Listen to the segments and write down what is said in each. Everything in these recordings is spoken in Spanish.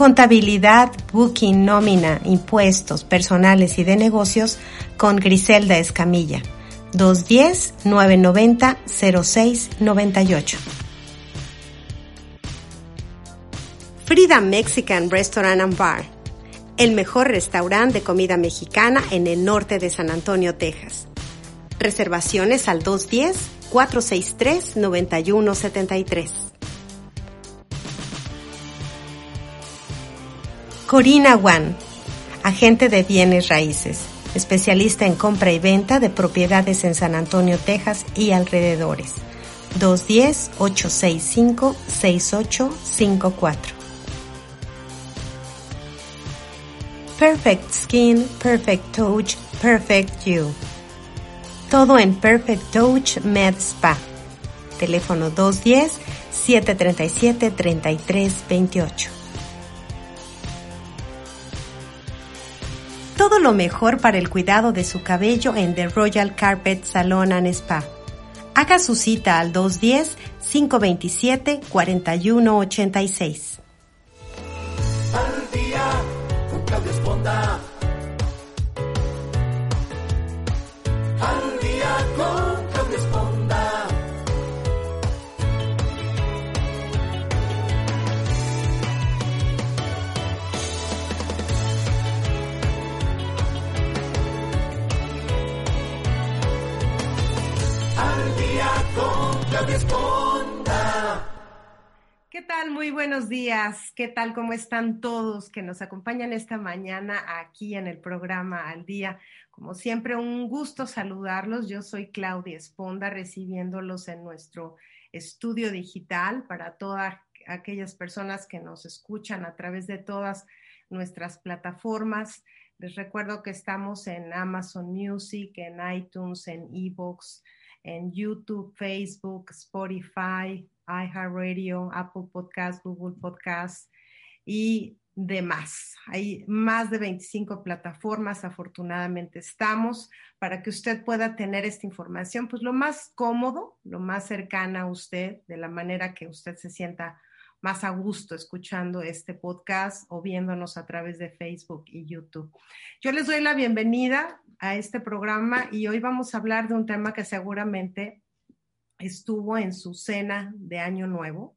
Contabilidad, booking, nómina, impuestos, personales y de negocios con Griselda Escamilla. 210-990-0698. Frida Mexican Restaurant and Bar. El mejor restaurante de comida mexicana en el norte de San Antonio, Texas. Reservaciones al 210-463-9173. Corina Wan, agente de bienes raíces, especialista en compra y venta de propiedades en San Antonio, Texas y alrededores. 210-865-6854. Perfect Skin, Perfect Touch, Perfect You. Todo en Perfect Touch Med Spa. Teléfono 210-737-3328. Todo lo mejor para el cuidado de su cabello en The Royal Carpet Salon and Spa. Haga su cita al 210-527-4186. Buenos días. ¿Qué tal? ¿Cómo están todos que nos acompañan esta mañana aquí en el programa Al Día? Como siempre, un gusto saludarlos. Yo soy Claudia Esponda, recibiéndolos en nuestro estudio digital para todas aquellas personas que nos escuchan a través de todas nuestras plataformas. Les recuerdo que estamos en Amazon Music, en iTunes, en Evox, en YouTube, Facebook, Spotify, iHeartRadio, Apple Podcast, Google Podcast y demás. Hay más de 25 plataformas, afortunadamente estamos, para que usted pueda tener esta información, pues lo más cómodo, lo más cercana a usted, de la manera que usted se sienta más a gusto escuchando este podcast o viéndonos a través de Facebook y YouTube. Yo les doy la bienvenida a este programa y hoy vamos a hablar de un tema que seguramente estuvo en su cena de Año Nuevo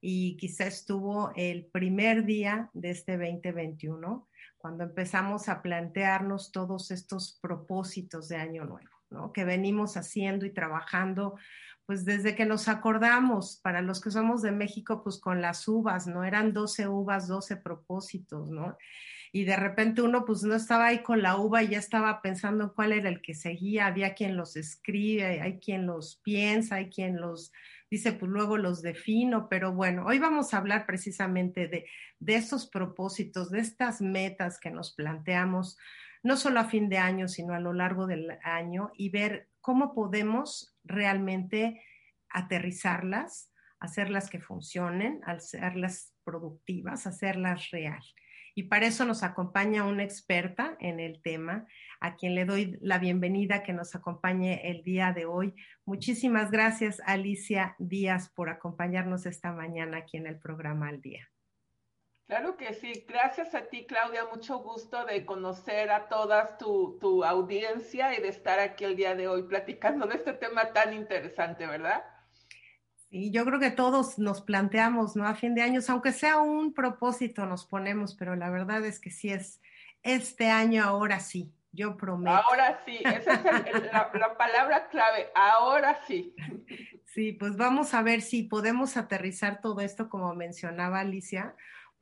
y quizá estuvo el primer día de este 2021, cuando empezamos a plantearnos todos estos propósitos de Año Nuevo, ¿no? que venimos haciendo y trabajando pues desde que nos acordamos, para los que somos de México, pues con las uvas, ¿no? Eran 12 uvas, 12 propósitos, ¿no? Y de repente uno pues no estaba ahí con la uva y ya estaba pensando cuál era el que seguía, había quien los escribe, hay quien los piensa, hay quien los dice, pues luego los defino, pero bueno, hoy vamos a hablar precisamente de, de esos propósitos, de estas metas que nos planteamos, no solo a fin de año, sino a lo largo del año y ver cómo podemos realmente aterrizarlas, hacerlas que funcionen, hacerlas productivas, hacerlas real. Y para eso nos acompaña una experta en el tema, a quien le doy la bienvenida que nos acompañe el día de hoy. Muchísimas gracias, Alicia Díaz, por acompañarnos esta mañana aquí en el programa Al Día. Claro que sí. Gracias a ti, Claudia. Mucho gusto de conocer a todas tu, tu, audiencia y de estar aquí el día de hoy platicando de este tema tan interesante, ¿verdad? Sí, yo creo que todos nos planteamos, ¿no? A fin de años, aunque sea un propósito, nos ponemos, pero la verdad es que sí es este año, ahora sí, yo prometo. Ahora sí, esa es el, la, la palabra clave, ahora sí. Sí, pues vamos a ver si podemos aterrizar todo esto como mencionaba Alicia,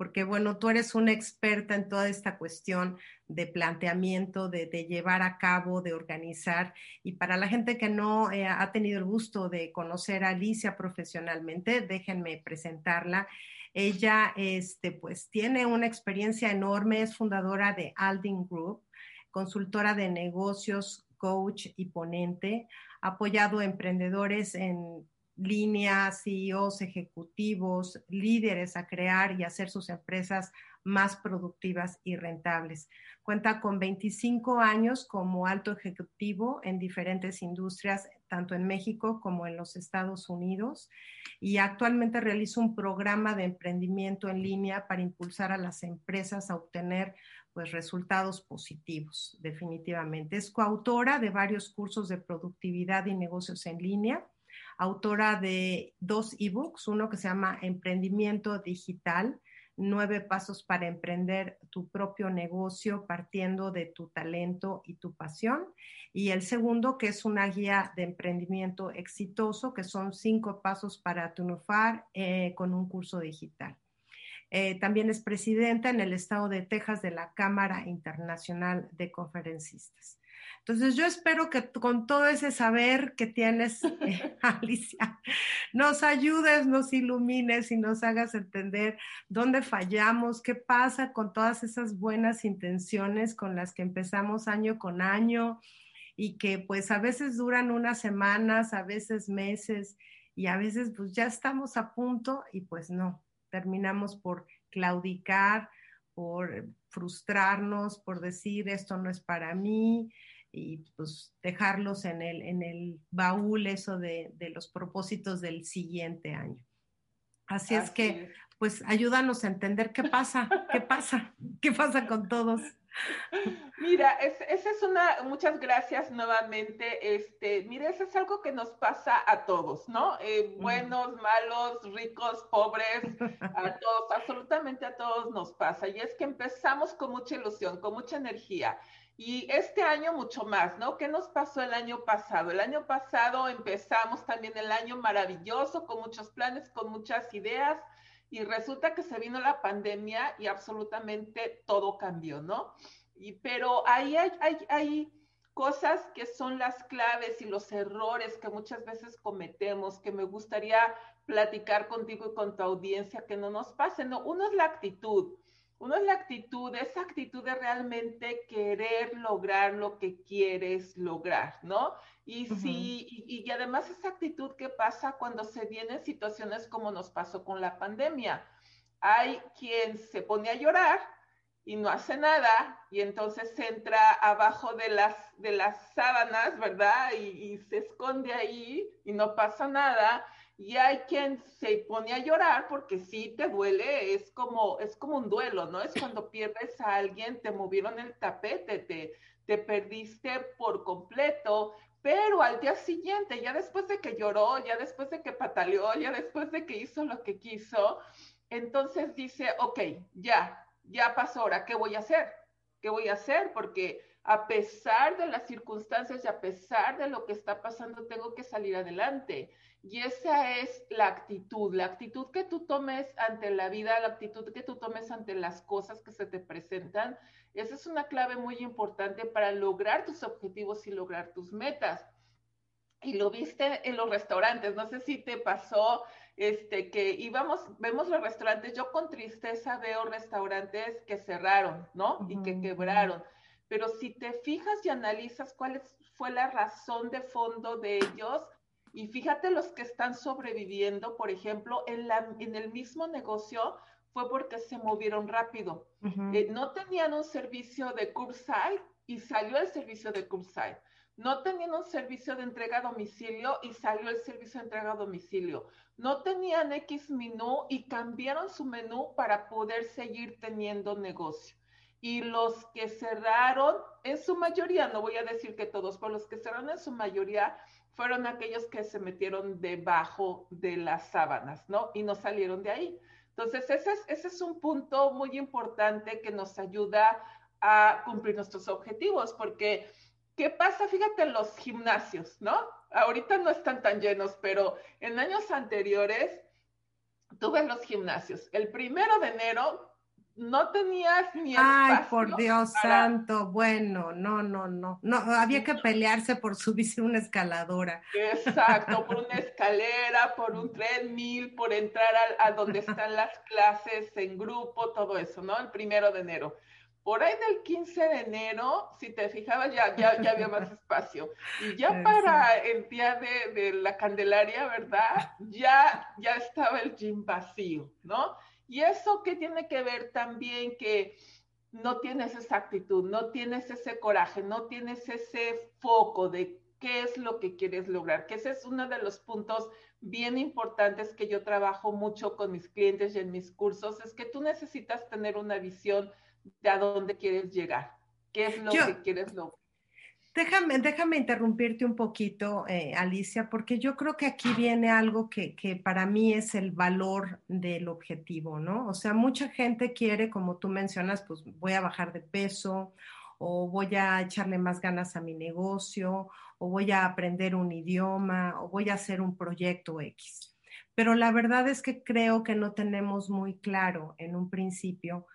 porque bueno, tú eres una experta en toda esta cuestión de planteamiento, de, llevar a cabo, de organizar. Y para la gente que no eh, ha tenido el gusto de conocer a Alicia profesionalmente, déjenme presentarla. Ella, este, pues, tiene una experiencia enorme, es fundadora de Alding Group, consultora de negocios, coach y ponente, ha apoyado a emprendedores en línea, CEOs, ejecutivos, líderes a crear y hacer sus empresas más productivas y rentables. Cuenta con 25 años como alto ejecutivo en diferentes industrias, tanto en México como en los Estados Unidos, y actualmente realiza un programa de emprendimiento en línea para impulsar a las empresas a obtener pues, resultados positivos, definitivamente. Es coautora de varios cursos de productividad y negocios en línea autora de dos ebooks, uno que se llama Emprendimiento Digital, nueve pasos para emprender tu propio negocio partiendo de tu talento y tu pasión. Y el segundo, que es una guía de emprendimiento exitoso, que son cinco pasos para triunfar eh, con un curso digital. Eh, también es presidenta en el estado de Texas de la Cámara Internacional de Conferencistas. Entonces yo espero que con todo ese saber que tienes, eh, Alicia, nos ayudes, nos ilumines y nos hagas entender dónde fallamos, qué pasa con todas esas buenas intenciones con las que empezamos año con año y que pues a veces duran unas semanas, a veces meses y a veces pues ya estamos a punto y pues no, terminamos por claudicar, por frustrarnos, por decir esto no es para mí, y pues dejarlos en el, en el baúl eso de, los propósitos del siguiente año. Así, es que, pues ayúdanos a entender qué pasa, qué pasa, qué pasa con todos. Mira, esa es una, muchas gracias nuevamente. Este, mira, eso es algo que nos pasa a todos, ¿no? Eh, buenos, malos, ricos, pobres, a todos, absolutamente a todos nos pasa. Y es que empezamos con mucha ilusión, con mucha energía. Y este año mucho más, ¿no? ¿Qué nos pasó el año pasado? El año pasado empezamos también el año maravilloso, con muchos planes, con muchas ideas, y resulta que se vino la pandemia y absolutamente todo cambió, ¿no? Y, pero ahí hay, hay, hay cosas que son las claves y los errores que muchas veces cometemos, que me gustaría platicar contigo y con tu audiencia, que no nos pasen, ¿no? Uno es la actitud. Uno es la actitud, esa actitud de realmente querer lograr lo que quieres lograr, ¿no? Y sí, y, además esa actitud que pasa cuando se vienen situaciones como nos pasó con la pandemia. Hay quien se pone a llorar y no hace nada y entonces entra abajo de las, de las sábanas, ¿verdad? y se esconde ahí y no pasa nada y hay quien se pone a llorar porque sí te duele, es como, es como un duelo, ¿no? Es cuando pierdes a alguien, te movieron el tapete, te, te perdiste por completo, pero al día siguiente, ya después de que lloró, ya después de que pataleó, ya después de que hizo lo que quiso, entonces dice, ok, ya, ya pasó ahora, ¿qué voy a hacer? ¿Qué voy a hacer? Porque a pesar de las circunstancias y a pesar de lo que está pasando, tengo que salir adelante. Y esa es la actitud, la actitud que tú tomes ante la vida, la actitud que tú tomes ante las cosas que se te presentan. Esa es una clave muy importante para lograr tus objetivos y lograr tus metas. Y lo viste en los restaurantes, no sé si te pasó este, que íbamos, vemos los restaurantes, yo con tristeza veo restaurantes que cerraron, ¿no? Y que quebraron. Pero si te fijas y analizas cuál fue la razón de fondo de ellos, y fíjate los que están sobreviviendo, por ejemplo, en, la, en el mismo negocio fue porque se movieron rápido. Eh, no tenían un servicio de curbside y salió el servicio de curbside. No tenían un servicio de entrega a domicilio y salió el servicio de entrega a domicilio. No tenían X menú y cambiaron su menú para poder seguir teniendo negocio. Y los que cerraron, en su mayoría, no voy a decir que todos, pero los que cerraron en su mayoría fueron aquellos que se metieron debajo de las sábanas, ¿no? Y no salieron de ahí. Entonces, ese es, un punto muy importante que nos ayuda a cumplir nuestros objetivos, porque ¿qué pasa? Fíjate en los gimnasios, ¿no? Ahorita no están tan llenos, pero en años anteriores tuve los gimnasios. El primero de enero no tenías ni Ay, por Dios santo, bueno, no, no, no, no, había que pelearse por subirse una escaladora. Exacto, por una escalera, por un treadmill, por entrar a, a donde están las clases en grupo, todo eso, ¿no? El primero de enero. Por ahí del 15 de enero, si te fijabas, ya, ya, ya había más espacio. Y ya para el día de, de, la Candelaria, ¿verdad? Ya, ya estaba el gym vacío, ¿no? Y eso que tiene que ver también que no tienes esa actitud, no tienes ese coraje, no tienes ese foco de qué es lo que quieres lograr, que ese es uno de los puntos bien importantes que yo trabajo mucho con mis clientes y en mis cursos, es que tú necesitas tener una visión de a dónde quieres llegar, qué es lo que quieres lograr. Déjame, déjame interrumpirte un poquito, eh, Alicia, porque yo creo que aquí viene algo que, que, para mí es el valor del objetivo, ¿no? O sea, mucha gente quiere, como tú mencionas, pues voy a bajar de peso o voy a echarle más ganas a mi negocio o voy a aprender un idioma o voy a hacer un proyecto X. Pero la verdad es que creo que no tenemos muy claro en un principio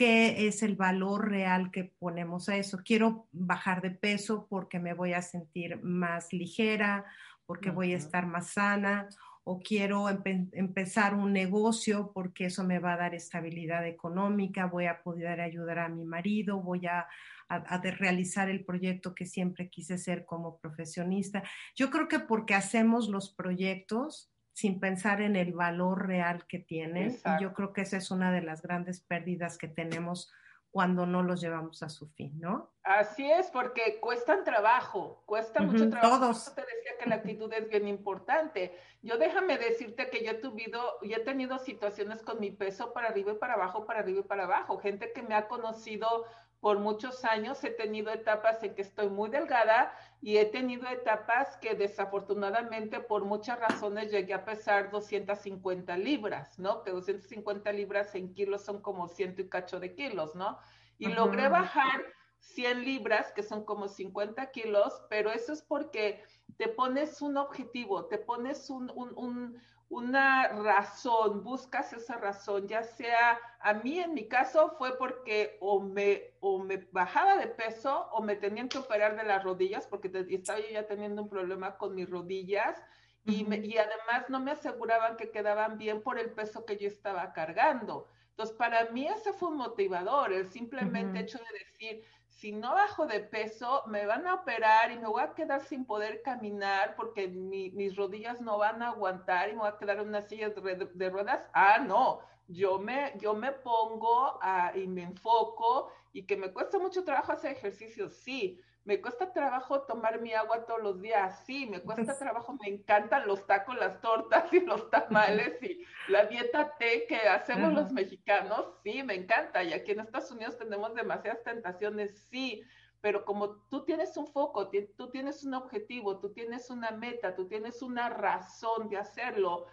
qué es el valor real que ponemos a eso. Quiero bajar de peso porque me voy a sentir más ligera, porque uh -huh. voy a estar más sana, o quiero empe empezar un negocio porque eso me va a dar estabilidad económica, voy a poder ayudar a mi marido, voy a, a, a realizar el proyecto que siempre quise ser como profesionista. Yo creo que porque hacemos los proyectos, sin pensar en el valor real que tienen. Y yo creo que esa es una de las grandes pérdidas que tenemos cuando no los llevamos a su fin, ¿no? Así es, porque cuestan trabajo, cuesta uh -huh, mucho trabajo. Todos. te decía que la actitud es bien importante. Yo déjame decirte que yo he, tuvido, yo he tenido situaciones con mi peso para arriba y para abajo, para arriba y para abajo. Gente que me ha conocido por muchos años he tenido etapas en que estoy muy delgada y he tenido etapas que desafortunadamente por muchas razones llegué a pesar 250 libras, ¿no? Que 250 libras en kilos son como ciento y cacho de kilos, ¿no? Y uh -huh. logré bajar 100 libras, que son como 50 kilos, pero eso es porque te pones un objetivo, te pones un, un, un una razón, buscas esa razón, ya sea, a mí en mi caso fue porque o me, o me bajaba de peso o me tenían que operar de las rodillas porque te, estaba yo ya teniendo un problema con mis rodillas y, me, y además no me aseguraban que quedaban bien por el peso que yo estaba cargando. Entonces, para mí ese fue un motivador, el simplemente uh -huh. hecho de decir, si no bajo de peso, me van a operar y me voy a quedar sin poder caminar porque mi, mis rodillas no van a aguantar y me voy a quedar en una silla de, ruedas. Ah, no, yo me, yo me pongo a, y me enfoco y que me cuesta mucho trabajo hacer ejercicio, sí. Me cuesta trabajo tomar mi agua todos los días, sí, me cuesta trabajo, me encantan los tacos, las tortas y los tamales y la dieta T que hacemos los mexicanos, sí, me encanta. Y aquí en Estados Unidos tenemos demasiadas tentaciones, sí, pero como tú tienes un foco, tú tienes un objetivo, tú tienes una meta, tú tienes una razón de hacerlo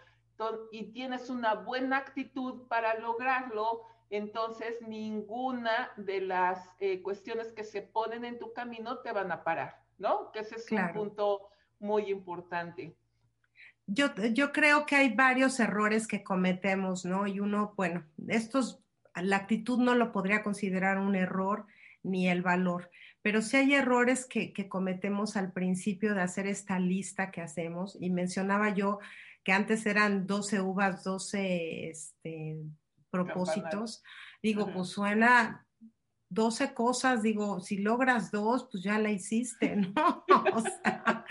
y tienes una buena actitud para lograrlo, entonces ninguna de las eh, cuestiones que se ponen en tu camino te van a parar, ¿no? Que ese es claro. un punto muy importante. Yo, yo creo que hay varios errores que cometemos, ¿no? Y uno, bueno, estos, la actitud no lo podría considerar un error ni el valor, pero sí hay errores que, que cometemos al principio de hacer esta lista que hacemos, y mencionaba yo que antes eran 12 uvas, 12 este, propósitos. Digo, pues suena 12 cosas, digo, si logras dos, pues ya la hiciste, ¿no? o sea,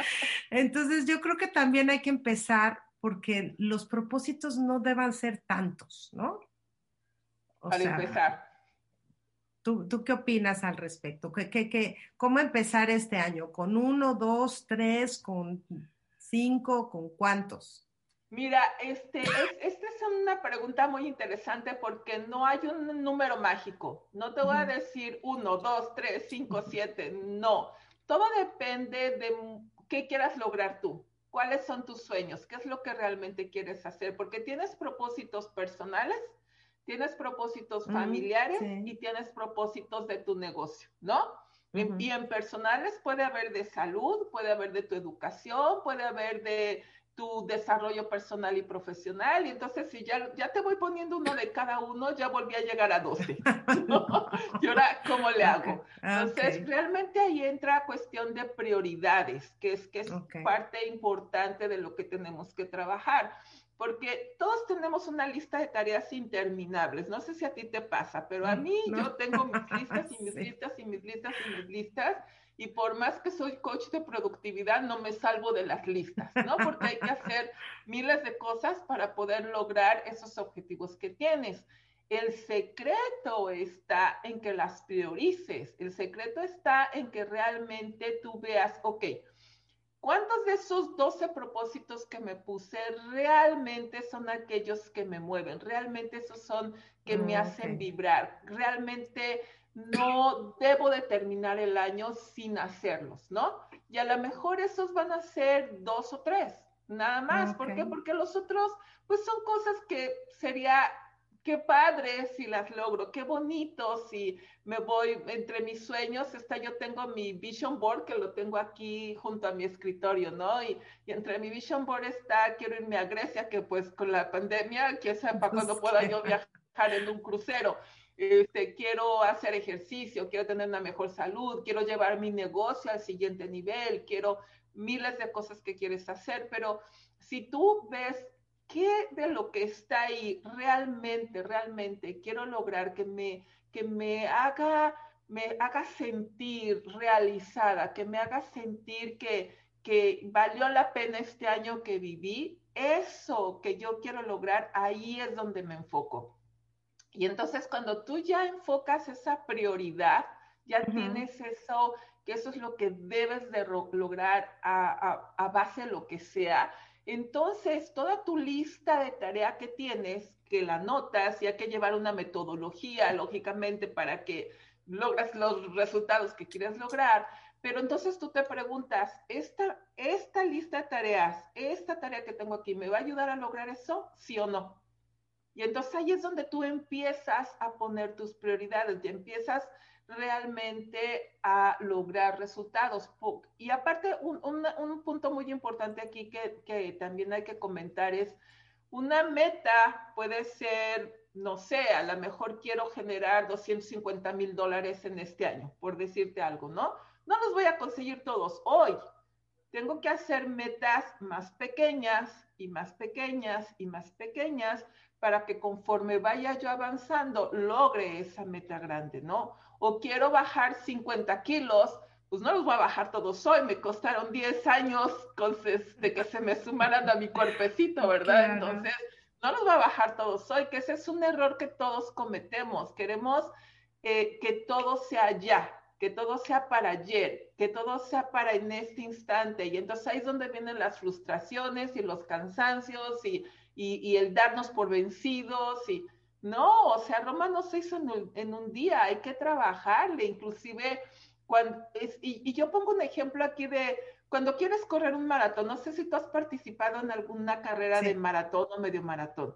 entonces yo creo que también hay que empezar porque los propósitos no deban ser tantos, ¿no? O sea, empezar. ¿tú, ¿tú, qué opinas al respecto? ¿Qué, qué, qué, ¿Cómo empezar este año? ¿Con uno, dos, tres, con cinco, con cuántos? Mira, este, es, esta es una pregunta muy interesante porque no hay un número mágico. No te voy a decir uno, dos, tres, cinco, siete. No. Todo depende de qué quieras lograr tú. ¿Cuáles son tus sueños? ¿Qué es lo que realmente quieres hacer? Porque tienes propósitos personales, tienes propósitos familiares mm, sí. y tienes propósitos de tu negocio, ¿no? Y en personales puede haber de salud, puede haber de tu educación, puede haber de tu desarrollo personal y profesional. Y entonces, si ya, ya te voy poniendo uno de cada uno, ya volví a llegar a 12. Y ahora, ¿cómo le hago? Entonces, realmente ahí entra cuestión de prioridades, que es, que es parte importante de lo que tenemos que trabajar. Porque todos tenemos una lista de tareas interminables. No sé si a ti te pasa, pero a mm, mí yo tengo mis listas y mis listas y mis listas y mis listas y por más que soy coach de productividad, no me salvo de las listas, ¿no? Porque hay que hacer miles de cosas para poder lograr esos objetivos que tienes. El secreto está en que las priorices, el secreto está en que realmente tú veas, ok, ¿cuántos de esos 12 propósitos que me puse realmente son aquellos que me mueven? Realmente esos son que me mm, hacen vibrar, realmente no debo de terminar el año sin hacerlos, ¿no? Y a lo mejor esos van a ser dos o tres, nada más. ¿Por qué? Porque los otros, pues son cosas que sería, qué padre si las logro, qué bonito si me voy entre mis sueños, está, yo tengo mi vision board que lo tengo aquí junto a mi escritorio, ¿no? Y, entre mi vision board está, quiero irme a Grecia, que pues con la pandemia, quién sabe para cuándo pueda yo viajar en un crucero este, quiero hacer ejercicio, quiero tener una mejor salud, quiero llevar mi negocio al siguiente nivel, quiero miles de cosas que quieres hacer, pero si tú ves qué de lo que está ahí realmente, realmente quiero lograr que me, que me haga me haga sentir realizada, que me haga sentir que, que valió la pena este año que viví, eso que yo quiero lograr, ahí es donde me enfoco. Y entonces cuando tú ya enfocas esa prioridad, ya tienes eso, que eso es lo que debes de lograr a, base de lo que sea, entonces toda tu lista de tarea que tienes, que la notas y hay que llevar una metodología, lógicamente, para que logras los resultados que quieres lograr. Pero entonces tú te preguntas, ¿esta, esta lista de tareas, esta tarea que tengo aquí, ¿me va a ayudar a lograr eso? ¿Sí o no? Y entonces ahí es donde tú empiezas a poner tus prioridades y empiezas realmente a lograr resultados. Y aparte, un, un, punto muy importante aquí que, que, también hay que comentar es, una meta puede ser, no sé, a lo mejor quiero generar 250 mil dólares en este año, por decirte algo, ¿no? No los voy a conseguir todos hoy. Tengo que hacer metas más pequeñas y más pequeñas y más pequeñas para que conforme vaya yo avanzando logre esa meta grande, ¿no? O quiero bajar 50 kilos, pues no los voy a bajar todos hoy, me costaron 10 años de que se me sumaran a mi cuerpecito, ¿verdad? Entonces, no los voy a bajar todos hoy, que ese es un error que todos cometemos. Queremos eh, que todo sea ya, que todo sea para ayer, que todo sea para en este instante. Y entonces ahí es donde vienen las frustraciones y los cansancios y y, el darnos por vencidos y no, o sea, Roma no se hizo en un, día, hay que trabajarle, inclusive cuando es, y, yo pongo un ejemplo aquí de cuando quieres correr un maratón, no sé si tú has participado en alguna carrera de maratón o medio maratón.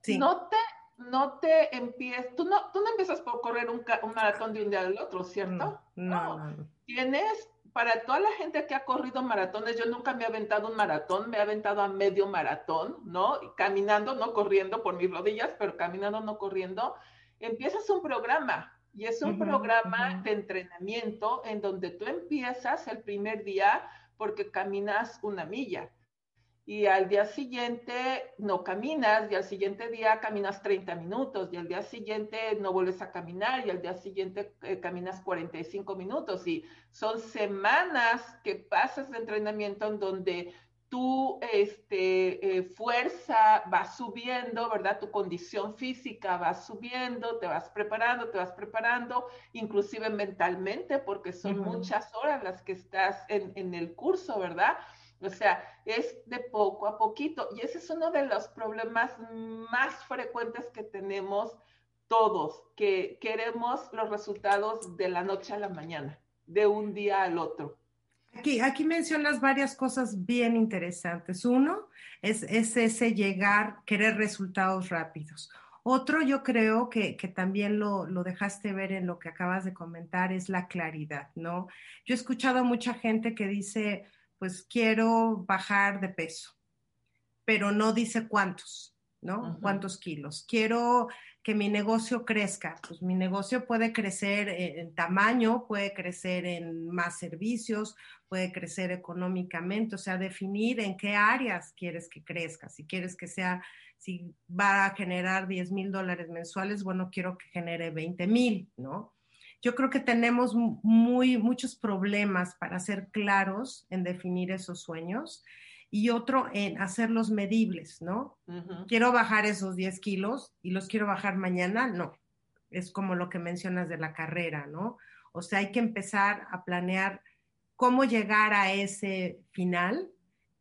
Sí. No te, no te empiezas, tú no, tú no empiezas por correr un, un maratón de un día al otro, ¿cierto? no, no. Tienes para toda la gente que ha corrido maratones, yo nunca me he aventado un maratón, me he aventado a medio maratón, ¿no? caminando, no corriendo por mis rodillas, pero caminando, no corriendo. Empiezas un programa y es un programa de entrenamiento en donde tú empiezas el primer día porque caminas una milla y al día siguiente no caminas y al siguiente día caminas 30 minutos y al día siguiente no vuelves a caminar y al día siguiente eh, caminas 45 minutos y son semanas que pasas de entrenamiento en donde tu este, eh, fuerza va subiendo, ¿verdad? Tu condición física va subiendo, te vas preparando, te vas preparando, inclusive mentalmente, porque son muchas horas las que estás en, en el curso, ¿verdad? O sea, es de poco a poquito. Y ese es uno de los problemas más frecuentes que tenemos todos, que queremos los resultados de la noche a la mañana, de un día al otro. Aquí, aquí mencionas varias cosas bien interesantes. Uno es, es ese llegar, querer resultados rápidos. Otro yo creo que, que también lo, lo, dejaste ver en lo que acabas de comentar es la claridad, ¿no? Yo he escuchado mucha gente que dice, pues quiero bajar de peso, pero no dice cuántos, ¿no? Uh -huh. ¿Cuántos kilos? Quiero que mi negocio crezca. Pues mi negocio puede crecer en tamaño, puede crecer en más servicios, puede crecer económicamente, o sea, definir en qué áreas quieres que crezca. Si quieres que sea, si va a generar 10 mil dólares mensuales, bueno, quiero que genere 20 mil, ¿no? Yo creo que tenemos muy, muchos problemas para ser claros en definir esos sueños y otro en hacerlos medibles, ¿no? Uh -huh. Quiero bajar esos 10 kilos y los quiero bajar mañana, no. Es como lo que mencionas de la carrera, ¿no? O sea, hay que empezar a planear cómo llegar a ese final,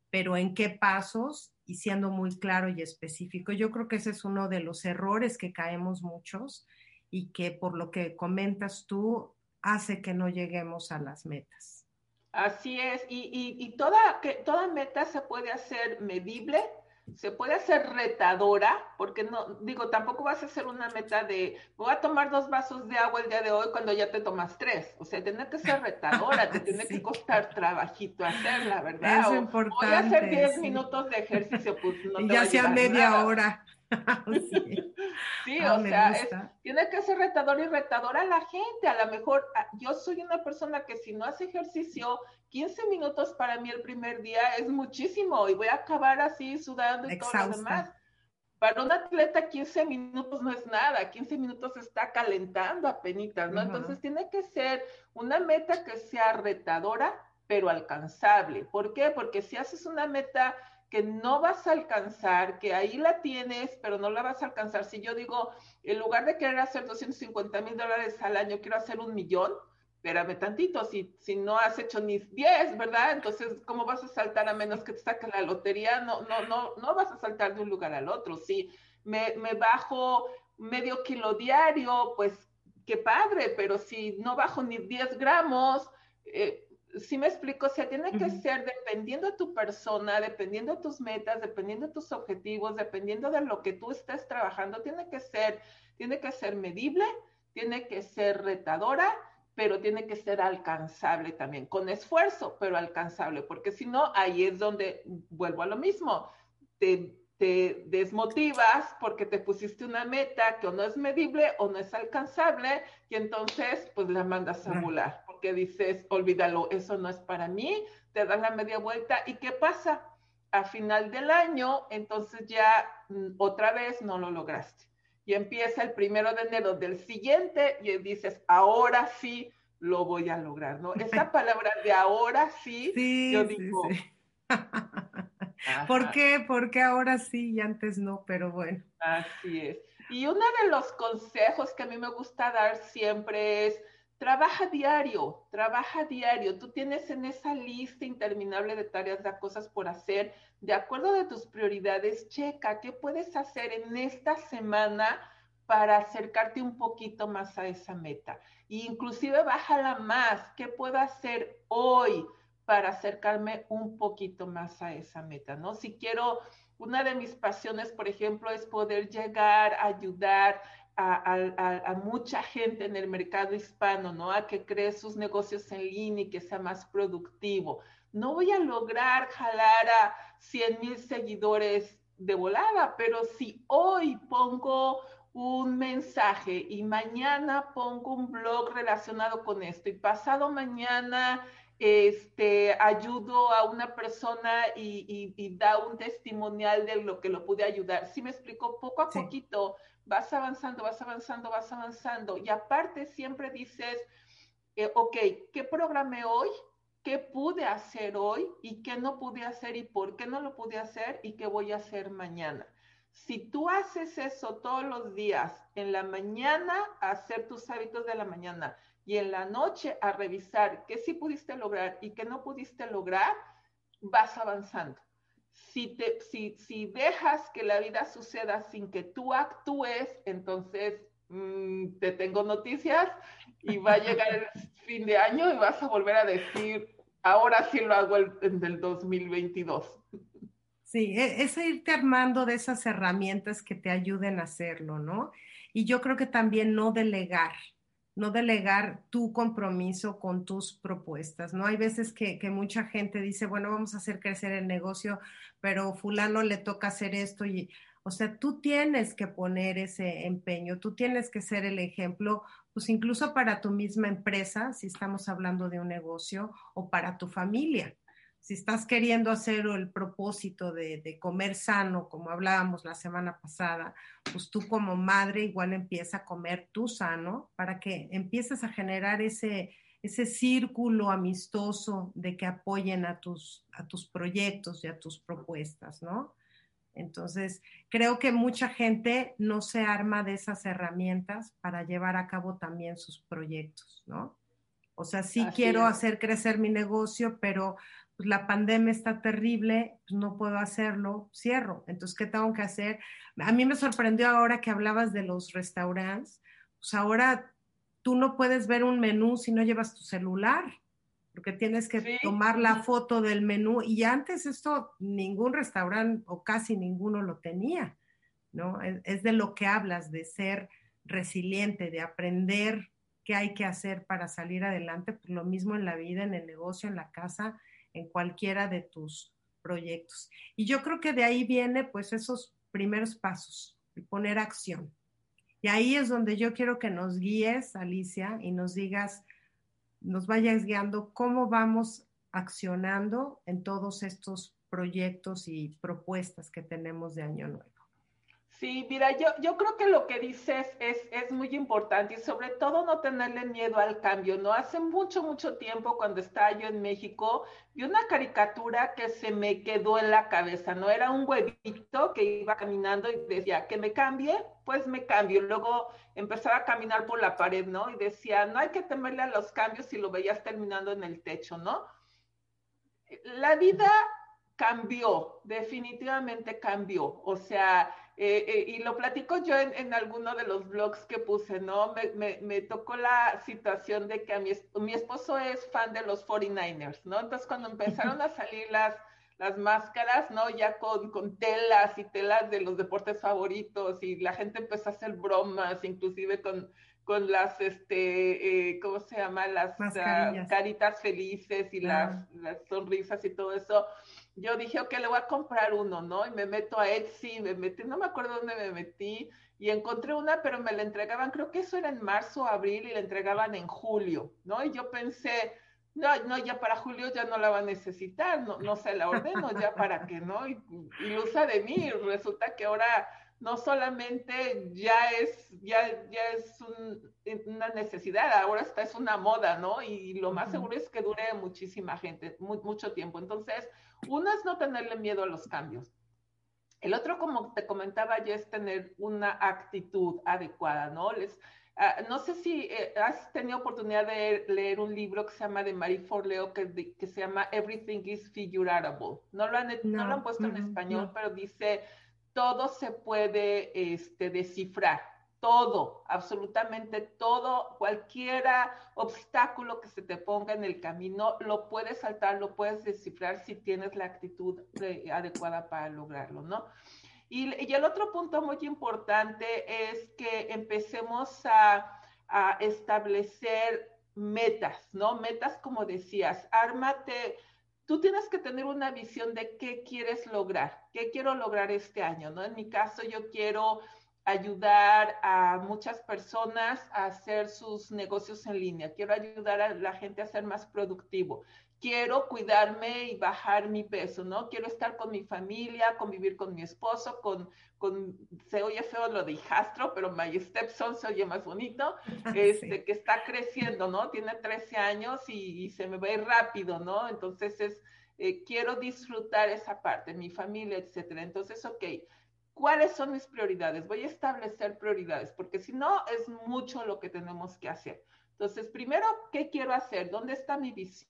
pero en qué pasos y siendo muy claro y específico. Yo creo que ese es uno de los errores que caemos muchos y que por lo que comentas tú hace que no lleguemos a las metas. Así es, y, y, y, toda, que, toda meta se puede hacer medible, se puede hacer retadora, porque no, digo, tampoco vas a hacer una meta de voy a tomar dos vasos de agua el día de hoy cuando ya te tomas tres. O sea, tiene que ser retadora, te tiene sí. que costar trabajito hacerla, ¿verdad? Es o, importante. Voy a hacer 10 sí. minutos de ejercicio, pues no y te ya va a sea media nada. hora. sí, sí ah, o sea, es, tiene que ser retador y retadora a la gente. A lo mejor ah, yo soy una persona que si no hace ejercicio, 15 minutos para mí el primer día es muchísimo y voy a acabar así sudando y Exhausta. todo lo demás. Para un atleta 15 minutos no es nada, 15 minutos está calentando a penitas, ¿no? Uh -huh. Entonces tiene que ser una meta que sea retadora, pero alcanzable. ¿Por qué? Porque si haces una meta que no vas a alcanzar, que ahí la tienes, pero no la vas a alcanzar. Si yo digo, en lugar de querer hacer 250 mil dólares al año, quiero hacer un millón, espérame tantito, si, si no has hecho ni 10, ¿verdad? Entonces, ¿cómo vas a saltar a menos que te saque la lotería? No, no, no, no vas a saltar de un lugar al otro. Si me, me bajo medio kilo diario, pues qué padre, pero si no bajo ni 10 gramos, eh, si me explico, o sea, tiene que uh -huh. ser dependiendo de tu persona, dependiendo de tus metas, dependiendo de tus objetivos, dependiendo de lo que tú estés trabajando, tiene que ser, tiene que ser medible, tiene que ser retadora, pero tiene que ser alcanzable también, con esfuerzo, pero alcanzable, porque si no, ahí es donde vuelvo a lo mismo, te, te desmotivas porque te pusiste una meta que o no es medible o no es alcanzable y entonces pues la mandas a volar porque dices, olvídalo, eso no es para mí, te das la media vuelta y ¿qué pasa? A final del año, entonces ya mm, otra vez no lo lograste. Y empieza el primero de enero del siguiente y dices, ahora sí lo voy a lograr, ¿no? Esa palabra de ahora sí, sí yo sí, digo... Sí. ¿Por qué? Porque ahora sí y antes no, pero bueno. Así es. Y uno de los consejos que a mí me gusta dar siempre es, trabaja diario, trabaja diario. Tú tienes en esa lista interminable de tareas, de cosas por hacer, de acuerdo de tus prioridades, checa qué puedes hacer en esta semana para acercarte un poquito más a esa meta. E inclusive bájala más, ¿qué puedo hacer hoy? para acercarme un poquito más a esa meta, ¿no? Si quiero, una de mis pasiones, por ejemplo, es poder llegar ayudar a, a, a, mucha gente en el mercado hispano, ¿no? A que cree sus negocios en línea y que sea más productivo. No voy a lograr jalar a 100 mil seguidores de volada, pero si hoy pongo un mensaje y mañana pongo un blog relacionado con esto y pasado mañana este, ayudo a una persona y, y, y, da un testimonial de lo que lo pude ayudar. Si me explico, poco a sí. poquito vas avanzando, vas avanzando, vas avanzando. Y aparte siempre dices, eh, ok, ¿qué programé hoy? ¿Qué pude hacer hoy? ¿Y qué no pude hacer? ¿Y por qué no lo pude hacer? ¿Y qué voy a hacer mañana? Si tú haces eso todos los días, en la mañana, hacer tus hábitos de la mañana, y en la noche a revisar qué sí pudiste lograr y qué no pudiste lograr, vas avanzando. Si, te, si, si dejas que la vida suceda sin que tú actúes, entonces mmm, te tengo noticias y va a llegar el fin de año y vas a volver a decir, ahora sí lo hago el, en el 2022. Sí, e, es irte armando de esas herramientas que te ayuden a hacerlo, ¿no? Y yo creo que también no delegar, no delegar tu compromiso con tus propuestas, ¿no? Hay veces que, mucha gente dice, bueno, vamos a hacer crecer el negocio, pero fulano le toca hacer esto y, o sea, tú tienes que poner ese empeño, tú tienes que ser el ejemplo, pues incluso para tu misma empresa, si estamos hablando de un negocio, o para tu familia si estás queriendo hacer el propósito de, comer sano, como hablábamos la semana pasada, pues tú como madre igual empieza a comer tú sano para que empieces a generar ese, ese círculo amistoso de que apoyen a tus, a tus proyectos y a tus propuestas, ¿no? Entonces, creo que mucha gente no se arma de esas herramientas para llevar a cabo también sus proyectos, ¿no? O sea, sí quiero hacer crecer mi negocio, pero pues la pandemia está terrible, pues no puedo hacerlo, cierro. Entonces, ¿qué tengo que hacer? A mí me sorprendió ahora que hablabas de los restaurantes, pues ahora tú no puedes ver un menú si no llevas tu celular, porque tienes que tomar la foto del menú y antes esto ningún restaurante o casi ninguno lo tenía, ¿no? Es, es de lo que hablas, de ser resiliente, de aprender qué hay que hacer para salir adelante, pues lo mismo en la vida, en el negocio, en la casa, en cualquiera de tus proyectos. Y yo creo que de ahí viene pues esos primeros pasos, poner acción. Y ahí es donde yo quiero que nos guíes, Alicia, y nos digas, nos vayas guiando cómo vamos accionando en todos estos proyectos y propuestas que tenemos de Año Nuevo. Sí, mira, yo, yo creo que lo que dices es, es muy importante y sobre todo no tenerle miedo al cambio, ¿no? Hace mucho, mucho tiempo cuando estaba yo en México, vi una caricatura que se me quedó en la cabeza, ¿no? Era un huevito que iba caminando y decía, que me cambie, pues me cambio. Luego empezaba a caminar por la pared, ¿no? Y decía, no hay que temerle a los cambios si lo veías terminando en el techo, ¿no? La vida cambió, definitivamente cambió. O sea, eh, eh, y lo platico yo en, en, alguno de los blogs que puse, ¿no? Me, me, me tocó la situación de que a mi, mi, esposo es fan de los 49ers, ¿no? Entonces cuando empezaron a salir las, las máscaras, ¿no? Ya con, con telas y telas de los deportes favoritos y la gente empezó a hacer bromas, inclusive con, con las, este, eh, ¿cómo se llama? Las uh, caritas felices y las, las sonrisas y todo eso yo dije, ok, le voy a comprar uno, ¿no? Y me meto a Etsy, me metí, no me acuerdo dónde me metí, y encontré una, pero me la entregaban, creo que eso era en marzo, abril, y la entregaban en julio, ¿no? Y yo pensé, no, no, ya para julio ya no la va a necesitar, no, no se la ordeno, ya para qué, ¿no? Y, y usa de mí, resulta que ahora no solamente ya es, ya, ya es un, una necesidad, ahora esta es una moda, ¿no? Y lo más seguro es que dure muchísima gente, mucho tiempo. Entonces, uno es no tenerle miedo a los cambios. El otro, como te comentaba ya, es tener una actitud adecuada, ¿no? Les, uh, no sé si eh, has tenido oportunidad de leer un libro que se llama de Marie Forleo, que, que se llama Everything is Figureable. No lo han, no, no lo han puesto en español, pero dice, todo se puede este, descifrar todo, absolutamente todo, cualquiera obstáculo que se te ponga en el camino, lo puedes saltar, lo puedes descifrar si tienes la actitud de, adecuada para lograrlo, ¿no? Y, y, el otro punto muy importante es que empecemos a, a establecer metas, ¿no? Metas, como decías, ármate, tú tienes que tener una visión de qué quieres lograr, qué quiero lograr este año, ¿no? En mi caso, yo quiero ayudar a muchas personas a hacer sus negocios en línea, quiero ayudar a la gente a ser más productivo, quiero cuidarme y bajar mi peso, ¿no? Quiero estar con mi familia, convivir con mi esposo, con, con se oye feo lo de hijastro, pero my stepson se oye más bonito, este, sí. que está creciendo, ¿no? Tiene 13 años y, y se me va a ir rápido, ¿no? Entonces es, eh, quiero disfrutar esa parte, mi familia, etcétera. Entonces, ok ¿Cuáles son mis prioridades? Voy a establecer prioridades, porque si no, es mucho lo que tenemos que hacer. Entonces, primero, ¿qué quiero hacer? ¿Dónde está mi visión?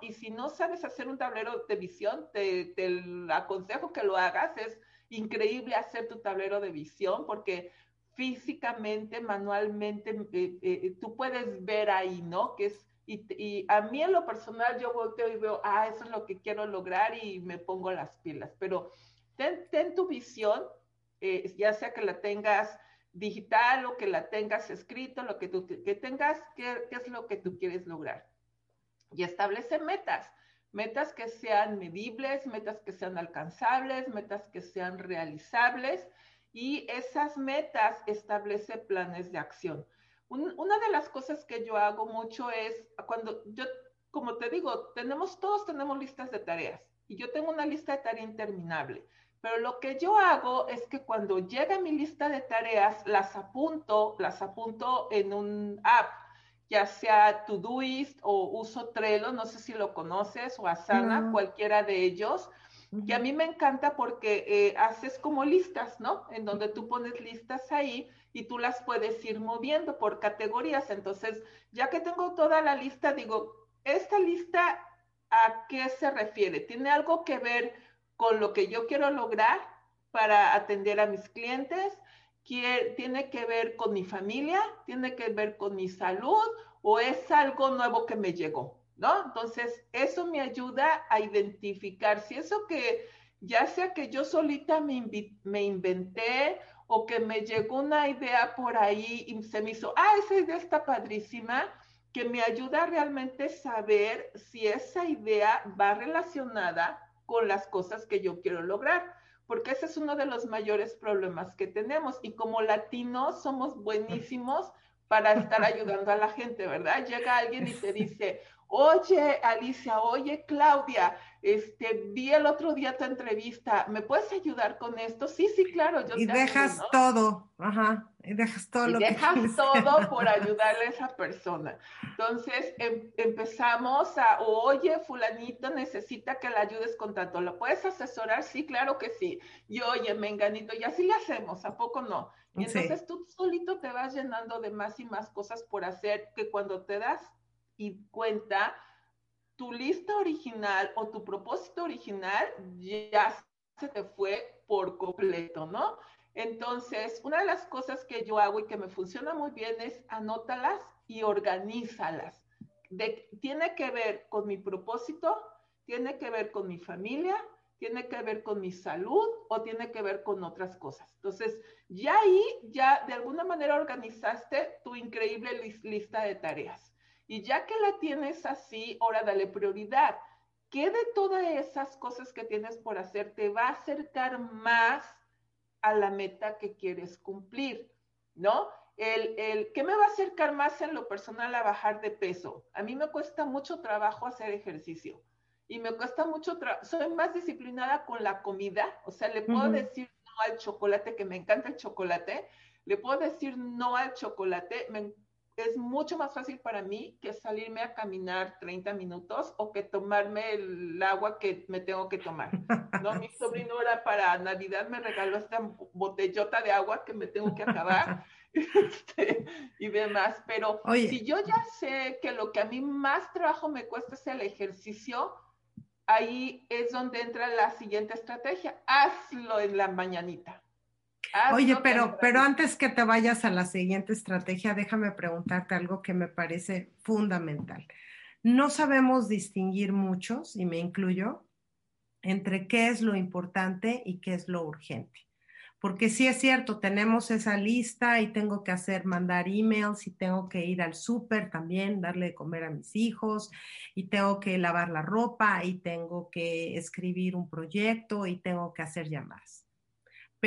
Y si no sabes hacer un tablero de visión, te, te aconsejo que lo hagas. Es increíble hacer tu tablero de visión porque físicamente, manualmente, eh, eh, tú puedes ver ahí, ¿no? Que es, y, y, a mí en lo personal yo volteo y veo, ah, eso es lo que quiero lograr y me pongo las pilas. Pero ten, tu visión, eh, ya sea que la tengas digital o que la tengas escrito, lo que tú que tengas, qué, qué es lo que tú quieres lograr. Y establece metas, metas que sean medibles, metas que sean alcanzables, metas que sean realizables y esas metas establece planes de acción. una de las cosas que yo hago mucho es cuando yo, como te digo, tenemos, todos tenemos listas de tareas y yo tengo una lista de tareas interminable. Pero lo que yo hago es que cuando llega mi lista de tareas, las apunto, las apunto en un app, ya sea Todoist o uso Trello, no sé si lo conoces, o Asana, cualquiera de ellos. Y a mí me encanta porque eh, haces como listas, ¿no? En donde tú pones listas ahí y tú las puedes ir moviendo por categorías. Entonces, ya que tengo toda la lista, digo, esta lista, ¿a qué se refiere? ¿Tiene algo que ver con lo que yo quiero lograr para atender a mis clientes, tiene que ver con mi familia, tiene que ver con mi salud o es algo nuevo que me llegó, ¿no? Entonces, eso me ayuda a identificar si eso que ya sea que yo solita me, me inventé o que me llegó una idea por ahí y se me hizo, ah, esa idea está padrísima, que me ayuda realmente a saber si esa idea va relacionada con las cosas que yo quiero lograr, porque ese es uno de los mayores problemas que tenemos. Y como latinos somos buenísimos para estar ayudando a la gente, ¿verdad? Llega alguien y te dice, oye, Alicia, oye, Claudia, este, vi el otro día tu entrevista, ¿me puedes ayudar con esto? Sí, sí, claro. Yo y dejas todo, ajá, y dejas todo lo dejas todo por ayudarle a esa persona. Entonces, em, empezamos a, oye, fulanito necesita que la ayudes con tanto, ¿lo puedes asesorar? Sí, claro que sí. Y oye, menganito, y así le hacemos, ¿a poco no? Y entonces tú solito te vas llenando de más y más cosas por hacer que cuando te das y cuenta, tu lista original o tu propósito original ya se te fue por completo, ¿no? Entonces, una de las cosas que yo hago y que me funciona muy bien es anótalas y organízalas. De, tiene que ver con mi propósito, tiene que ver con mi familia, tiene que ver con mi salud o tiene que ver con otras cosas. Entonces, ya ahí, ya de alguna manera organizaste tu increíble lista de tareas. Y ya que la tienes así, ahora dale prioridad. ¿Qué de todas esas cosas que tienes por hacer te va a acercar más a la meta que quieres cumplir? ¿No? El, el, ¿Qué me va a acercar más en lo personal a bajar de peso? A mí me cuesta mucho trabajo hacer ejercicio y me cuesta mucho, soy más disciplinada con la comida, o sea, le puedo decir no al chocolate, que me encanta el chocolate, le puedo decir no al chocolate, me es mucho más fácil para mí que salirme a caminar 30 minutos o que tomarme el agua que me tengo que tomar. ¿no? Mi sobrino ahora para Navidad me regaló esta botellota de agua que me tengo que acabar este, y demás. Pero si yo ya sé que lo que a mí más trabajo me cuesta es el ejercicio, ahí es donde entra la siguiente estrategia. Hazlo en la mañanita. Oye, pero, pero antes que te vayas a la siguiente estrategia, déjame preguntarte algo que me parece fundamental. No sabemos distinguir muchos, y me incluyo, entre qué es lo importante y qué es lo urgente. Porque sí es cierto, tenemos esa lista y tengo que hacer, mandar emails y tengo que ir al súper también, darle de comer a mis hijos y tengo que lavar la ropa y tengo que escribir un proyecto y tengo que hacer llamadas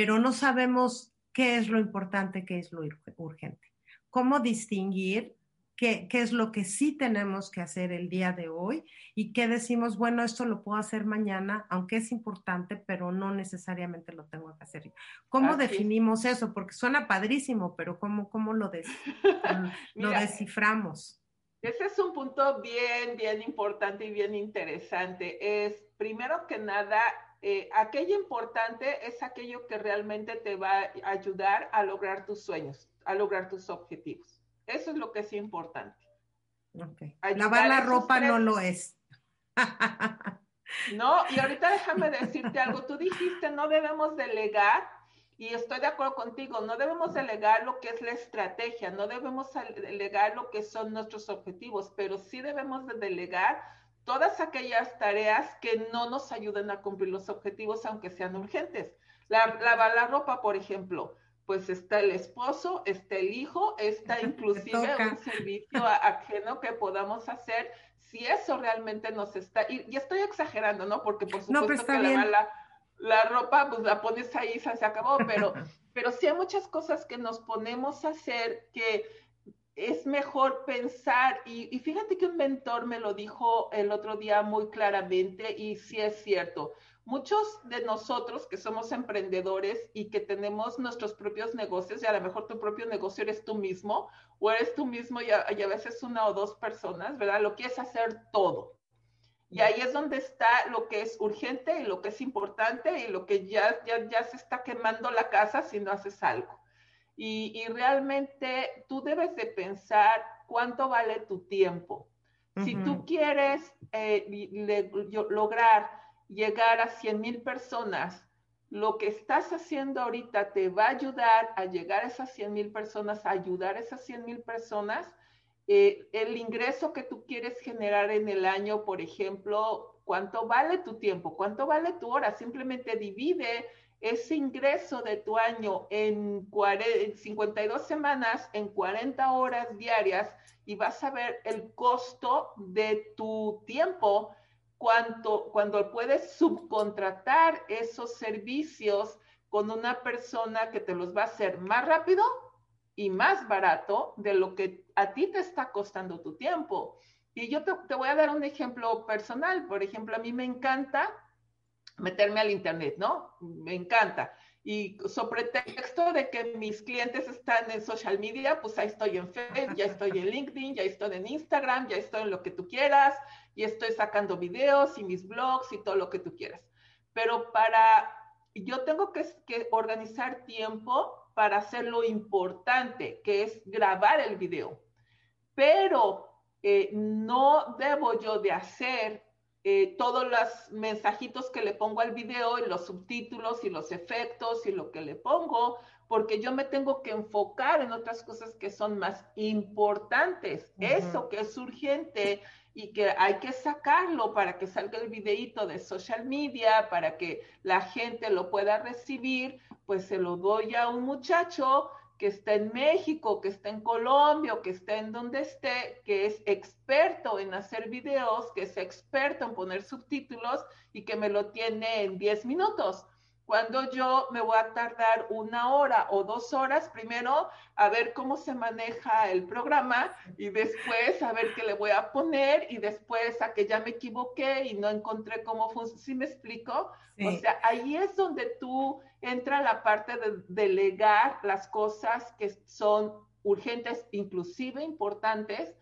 pero no sabemos qué es lo importante, qué es lo urgente. ¿Cómo distinguir qué, qué, es lo que sí tenemos que hacer el día de hoy y qué decimos, bueno, esto lo puedo hacer mañana, aunque es importante, pero no necesariamente lo tengo que hacer. ¿Cómo definimos eso? Porque suena padrísimo, pero ¿cómo, cómo lo, lo desciframos? Ese es un punto bien, bien importante y bien interesante. Es, primero que nada, eh, aquello importante es aquello que realmente te va a ayudar a lograr tus sueños, a lograr tus objetivos. Eso es lo que es importante. Okay. Lavar la ropa no lo es. no, y ahorita déjame decirte algo. Tú dijiste, no debemos delegar, y estoy de acuerdo contigo, no debemos delegar lo que es la estrategia, no debemos delegar lo que son nuestros objetivos, pero sí debemos de delegar todas aquellas tareas que no nos ayuden a cumplir los objetivos, aunque sean urgentes. lavar la ropa, por ejemplo, pues está el esposo, está el hijo, está inclusive un servicio ajeno que podamos hacer si eso realmente nos está, y, estoy exagerando, ¿no? Porque por supuesto que la, la, ropa, pues la pones ahí, se, se acabó, pero, pero sí hay muchas cosas que nos ponemos a hacer que es mejor pensar, y, fíjate que un mentor me lo dijo el otro día muy claramente, y sí es cierto, muchos de nosotros que somos emprendedores y que tenemos nuestros propios negocios, y a lo mejor tu propio negocio eres tú mismo, o eres tú mismo y a, veces una o dos personas, ¿verdad? Lo quieres hacer todo. Y ahí es donde está lo que es urgente y lo que es importante y lo que ya, ya, ya se está quemando la casa si no haces algo. Y, realmente tú debes de pensar cuánto vale tu tiempo. Si tú quieres eh, lograr llegar a 100 mil personas, lo que estás haciendo ahorita te va a ayudar a llegar a esas 100 mil personas, a ayudar a esas 100 mil personas. Eh, el ingreso que tú quieres generar en el año, por ejemplo, ¿cuánto vale tu tiempo? ¿Cuánto vale tu hora? Simplemente divide ese ingreso de tu año en 52 semanas, en 40 horas diarias, y vas a ver el costo de tu tiempo cuando, cuando puedes subcontratar esos servicios con una persona que te los va a hacer más rápido y más barato de lo que a ti te está costando tu tiempo. Y yo te voy a dar un ejemplo personal. Por ejemplo, a mí me encanta meterme al Internet, ¿no? Me encanta. Y sobre texto de que mis clientes están en social media, pues ahí estoy en Facebook, ya estoy en LinkedIn, ya estoy en Instagram, ya estoy en lo que tú quieras, y estoy sacando videos y mis blogs y todo lo que tú quieras. Pero para, yo tengo que, que organizar tiempo para hacer lo importante, que es grabar el video. Pero eh, no debo yo de hacer eh, todos los mensajitos que le pongo al video y los subtítulos y los efectos y lo que le pongo, porque yo me tengo que enfocar en otras cosas que son más importantes. Eso que es urgente y que hay que sacarlo para que salga el videíto de social media, para que la gente lo pueda recibir, pues se lo doy a un muchacho que está en México, que está en Colombia o que está en donde esté, que es experto en hacer videos, que es experto en poner subtítulos y que me lo tiene en 10 minutos. Cuando yo me voy a tardar una hora o dos horas, primero a ver cómo se maneja el programa y después a ver qué le voy a poner y después a que ya me equivoqué y no encontré cómo funciona. ¿Sí me explico? O sea, ahí es donde tú entra la parte de delegar las cosas que son urgentes, inclusive importantes,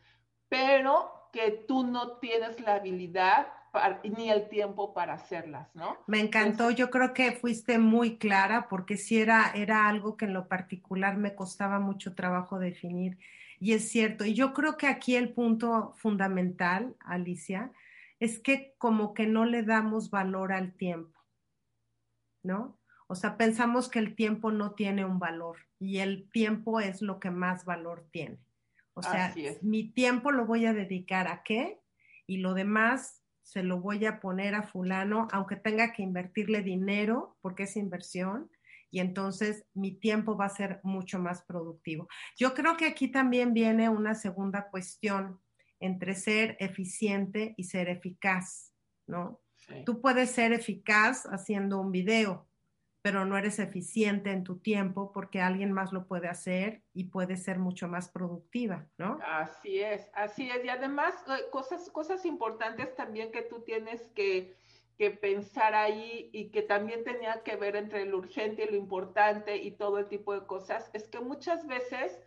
pero que tú no tienes la habilidad ni el tiempo para hacerlas, ¿no? Me encantó, yo creo que fuiste muy clara porque sí era, era algo que en lo particular me costaba mucho trabajo definir y es cierto. Y yo creo que aquí el punto fundamental, Alicia, es que como que no le damos valor al tiempo, ¿no? O sea, pensamos que el tiempo no tiene un valor y el tiempo es lo que más valor tiene. O sea, mi tiempo lo voy a dedicar a qué y lo demás se lo voy a poner a fulano, aunque tenga que invertirle dinero, porque es inversión, y entonces mi tiempo va a ser mucho más productivo. Yo creo que aquí también viene una segunda cuestión entre ser eficiente y ser eficaz, ¿no? Tú puedes ser eficaz haciendo un video, pero no eres eficiente en tu tiempo porque alguien más lo puede hacer y puede ser mucho más productiva, ¿no? Así es, así es. Y además, eh, cosas, cosas importantes también que tú tienes que, que pensar ahí y que también tenía que ver entre lo urgente y lo importante y todo el tipo de cosas, es que muchas veces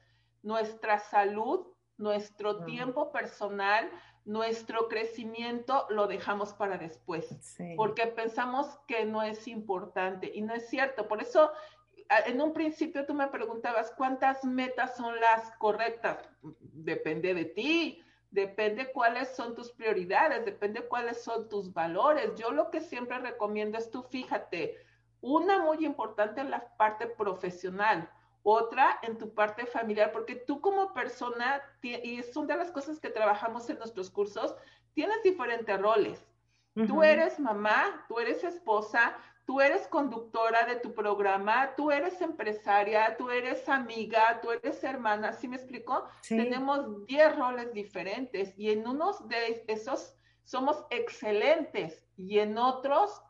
nuestra salud, nuestro tiempo personal, nuestro crecimiento lo dejamos para después, porque pensamos que no es importante y no es cierto. Por eso, en un principio tú me preguntabas cuántas metas son las correctas. Depende de ti, depende cuáles son tus prioridades, depende cuáles son tus valores. Yo lo que siempre recomiendo es tú fíjate, una muy importante en la parte profesional otra en tu parte familiar, porque tú como persona, y son de las cosas que trabajamos en nuestros cursos, tienes diferentes roles. Tú eres mamá, tú eres esposa, tú eres conductora de tu programa, tú eres empresaria, tú eres amiga, tú eres hermana, ¿sí me explico? Tenemos 10 roles diferentes y en unos de esos somos excelentes y en otros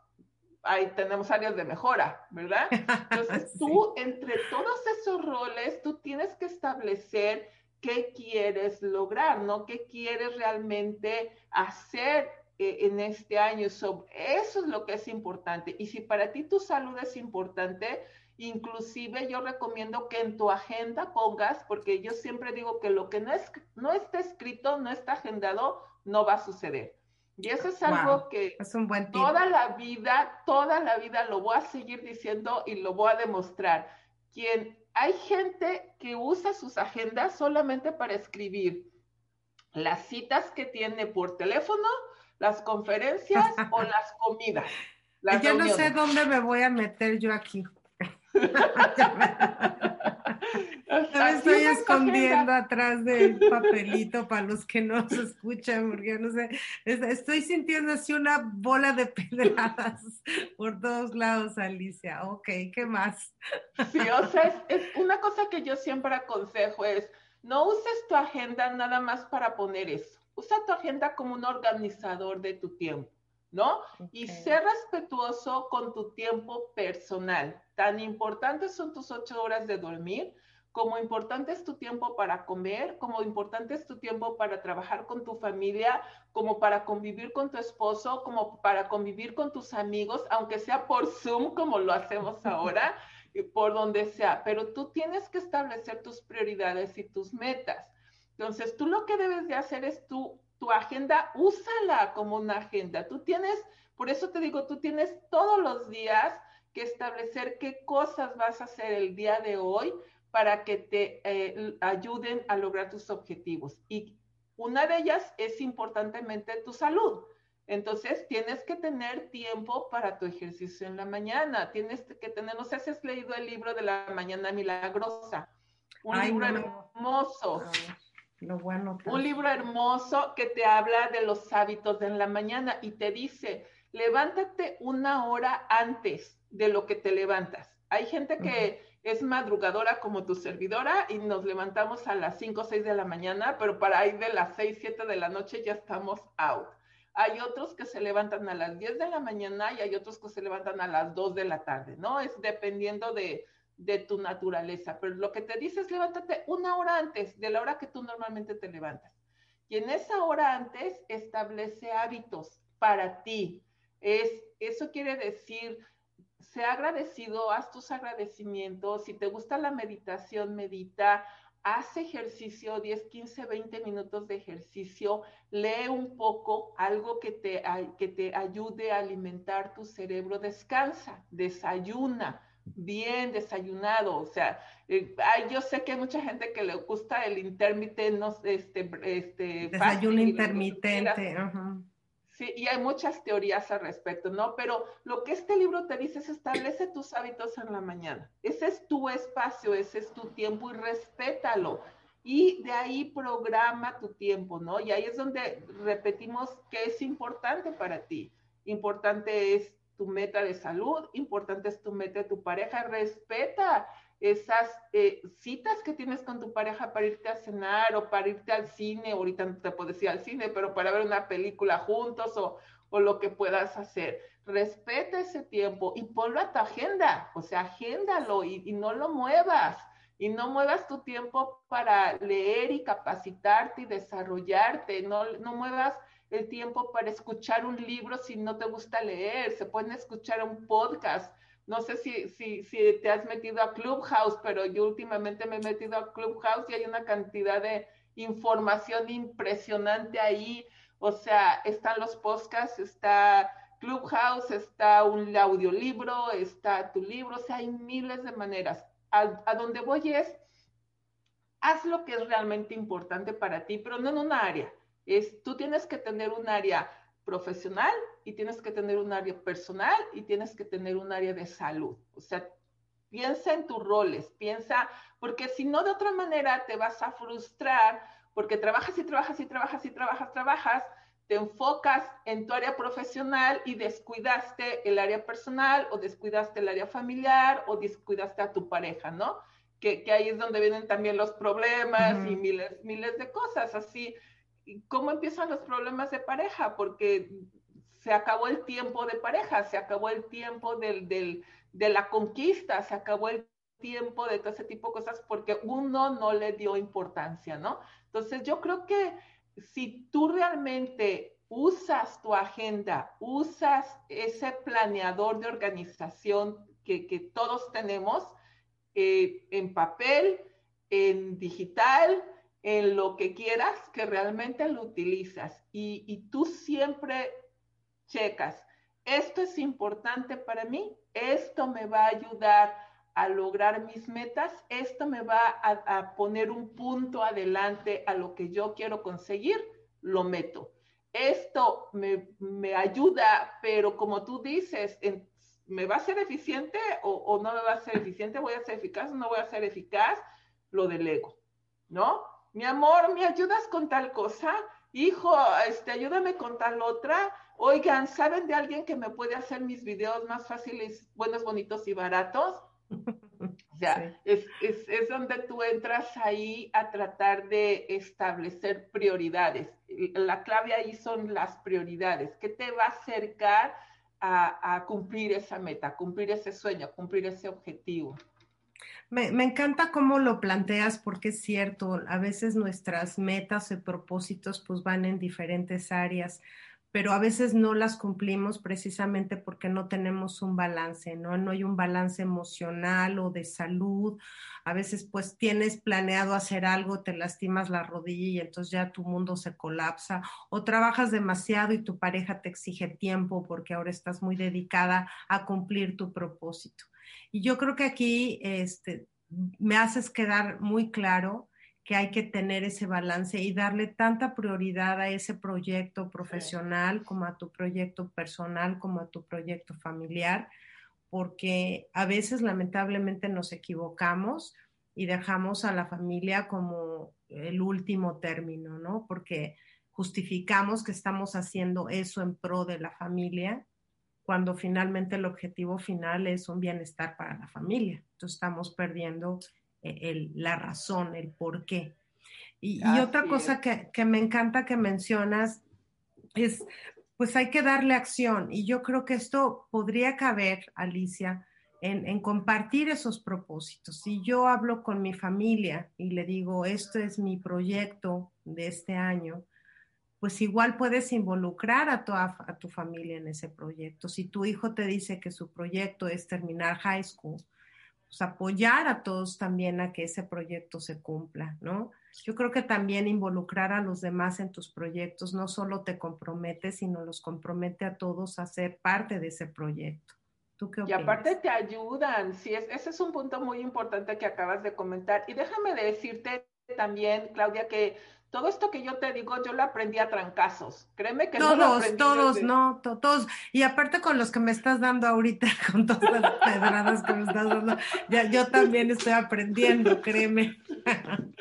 ahí tenemos áreas de mejora, ¿verdad? Entonces tú, entre todos esos roles, tú tienes que establecer qué quieres lograr, ¿no? ¿Qué quieres realmente hacer eh, en este año? eso es lo que es importante. Y si para ti tu salud es importante, inclusive yo recomiendo que en tu agenda pongas, porque yo siempre digo que lo que no, es, no está escrito, no está agendado, no va a suceder. Y eso es algo que es un buen toda la vida, toda la vida lo voy a seguir diciendo y lo voy a demostrar. Quien hay gente que usa sus agendas solamente para escribir las citas que tiene por teléfono, las conferencias o las comidas. Yo no sé dónde me voy a meter yo aquí. Me estoy escondiendo atrás del papelito para los que no se escuchan, porque no sé, estoy sintiendo así una bola de pedradas por todos lados, Alicia. Ok, ¿qué más? Sí, o sea, es, una cosa que yo siempre aconsejo es, no uses tu agenda nada más para poner eso. Usa tu agenda como un organizador de tu tiempo. ¿No? Y ser respetuoso con tu tiempo personal. Tan importantes son tus ocho horas de dormir como importante es tu tiempo para comer, como importante es tu tiempo para trabajar con tu familia, como para convivir con tu esposo, como para convivir con tus amigos, aunque sea por Zoom como lo hacemos ahora, y por donde sea. Pero tú tienes que establecer tus prioridades y tus metas. Entonces, tú lo que debes de hacer es tu, tu agenda, úsala como una agenda. Tú tienes, por eso te digo, tú tienes todos los días que establecer qué cosas vas a hacer el día de hoy para que te eh, ayuden a lograr tus objetivos. Y una de ellas es importantemente tu salud. Entonces, tienes que tener tiempo para tu ejercicio en la mañana. Tienes que tener, no sé si has leído el libro de la mañana milagrosa. Un libro hermoso. Lo bueno. Un libro hermoso que te habla de los hábitos de en la mañana y te dice, levántate una hora antes de lo que te levantas. Hay gente que es madrugadora como tu servidora y nos levantamos a las 5 o 6 de la mañana, pero para ir de las 6, 7 de la noche ya estamos out. Hay otros que se levantan a las 10 de la mañana y hay otros que se levantan a las 2 de la tarde, ¿no? Es dependiendo de, de tu naturaleza, pero lo que te dice es levántate una hora antes de la hora que tú normalmente te levantas. Y en esa hora antes establece hábitos para ti. Es, eso quiere decir sea agradecido, haz tus agradecimientos. Si te gusta la meditación, medita. Haz ejercicio, 10, 15, 20 minutos de ejercicio, lee un poco, algo que te, que te ayude a alimentar tu cerebro, descansa, desayuna, bien desayunado, o sea, eh, yo sé que hay mucha gente que le gusta el intermitente, no, este, este, desayuno intermitente, ajá. Sí, y hay muchas teorías al respecto, ¿no? Pero lo que este libro te dice es establece tus hábitos en la mañana. Ese es tu espacio, ese es tu tiempo y respétalo. Y de ahí programa tu tiempo, ¿no? Y ahí es donde repetimos que es importante para ti. Importante es tu meta de salud, importante es tu meta de tu pareja, respeta esas eh, citas que tienes con tu pareja para irte a cenar o para irte al cine, ahorita no te puedes ir al cine, pero para ver una película juntos o, o lo que puedas hacer. Respeta ese tiempo y ponlo a tu agenda, o sea, agéndalo y, y no lo muevas. Y no muevas tu tiempo para leer y capacitarte y desarrollarte. No, no muevas el tiempo para escuchar un libro si no te gusta leer. Se pueden escuchar un podcast no sé si, si, si te has metido a Clubhouse, pero yo últimamente me he metido a Clubhouse y hay una cantidad de información impresionante ahí. O sea, están los podcasts, está Clubhouse, está un audiolibro, está tu libro, o sea, hay miles de maneras. A, a donde voy es, haz lo que es realmente importante para ti, pero no en un área. Es, tú tienes que tener un área profesional y tienes que tener un área personal y tienes que tener un área de salud. O sea, piensa en tus roles, piensa, porque si no de otra manera te vas a frustrar porque trabajas y trabajas y trabajas y trabajas, trabajas, te enfocas en tu área profesional y descuidaste el área personal o descuidaste el área familiar o descuidaste a tu pareja, ¿no? Que, ahí es donde vienen también los problemas y miles, miles de cosas, así. ¿Cómo empiezan los problemas de pareja? Porque se acabó el tiempo de pareja, se acabó el tiempo del, del, de la conquista, se acabó el tiempo de todo ese tipo de cosas porque uno no le dio importancia, ¿no? Entonces yo creo que si tú realmente usas tu agenda, usas ese planeador de organización que, todos tenemos eh, en papel, en digital, en lo que quieras, que realmente lo utilizas y, y tú siempre checas, esto es importante para mí, esto me va a ayudar a lograr mis metas, esto me va a, poner un punto adelante a lo que yo quiero conseguir, lo meto. Esto me, ayuda, pero como tú dices, ¿me va a ser eficiente o, no me va a ser eficiente? ¿Voy a ser eficaz o no voy a ser eficaz? Lo delego, ¿no? Mi amor, ¿me ayudas con tal cosa? Hijo, este, ayúdame con tal otra. Oigan, ¿saben de alguien que me puede hacer mis videos más fáciles, buenos, bonitos y baratos? O sea, es, donde tú entras ahí a tratar de establecer prioridades. La clave ahí son las prioridades. ¿Qué te va a acercar a, cumplir esa meta, a cumplir ese sueño, a cumplir ese objetivo? Me, encanta cómo lo planteas porque es cierto, a veces nuestras metas y propósitos pues van en diferentes áreas pero a veces no las cumplimos precisamente porque no tenemos un balance, ¿no? No hay un balance emocional o de salud. A veces pues tienes planeado hacer algo, te lastimas la rodilla y entonces ya tu mundo se colapsa o trabajas demasiado y tu pareja te exige tiempo porque ahora estás muy dedicada a cumplir tu propósito. Y yo creo que aquí este, me haces quedar muy claro que hay que tener ese balance y darle tanta prioridad a ese proyecto profesional como a tu proyecto personal, como a tu proyecto familiar, porque a veces lamentablemente nos equivocamos y dejamos a la familia como el último término, ¿no? Porque justificamos que estamos haciendo eso en pro de la familia cuando finalmente el objetivo final es un bienestar para la familia. Entonces estamos perdiendo la razón, el por qué. Y, otra cosa que, me encanta que mencionas es, pues hay que darle acción. Y yo creo que esto podría caber, Alicia, en, en, compartir esos propósitos. Si yo hablo con mi familia y le digo, esto es mi proyecto de este año, pues igual puedes involucrar a, toda, a tu familia en ese proyecto. Si tu hijo te dice que su proyecto es terminar high school, pues, apoyar a todos también a que ese proyecto se cumpla, ¿no? Yo creo que también involucrar a los demás en tus proyectos no solo te compromete, sino los compromete a todos a ser parte de ese proyecto. ¿Tú qué opinas? Y aparte te ayudan, sí, ese es un punto muy importante que acabas de comentar. Y déjame decirte también, Claudia, que todo esto que yo te digo, yo lo aprendí a trancazos. Créeme que todos, no lo todos, no, todos. Y aparte con los que me estás dando ahorita, con todas las pedradas que me estás dando, ya, yo también estoy aprendiendo, créeme.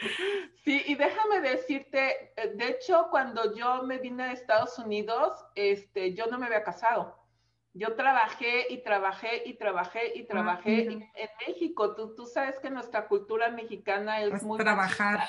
Sí, y déjame decirte, eh, de hecho, cuando yo me vine a Estados Unidos, este, yo no me había casado. Yo trabajé y trabajé y trabajé y ah, trabajé en México. Tú, tú sabes que nuestra cultura mexicana es, es muy... Trabajar.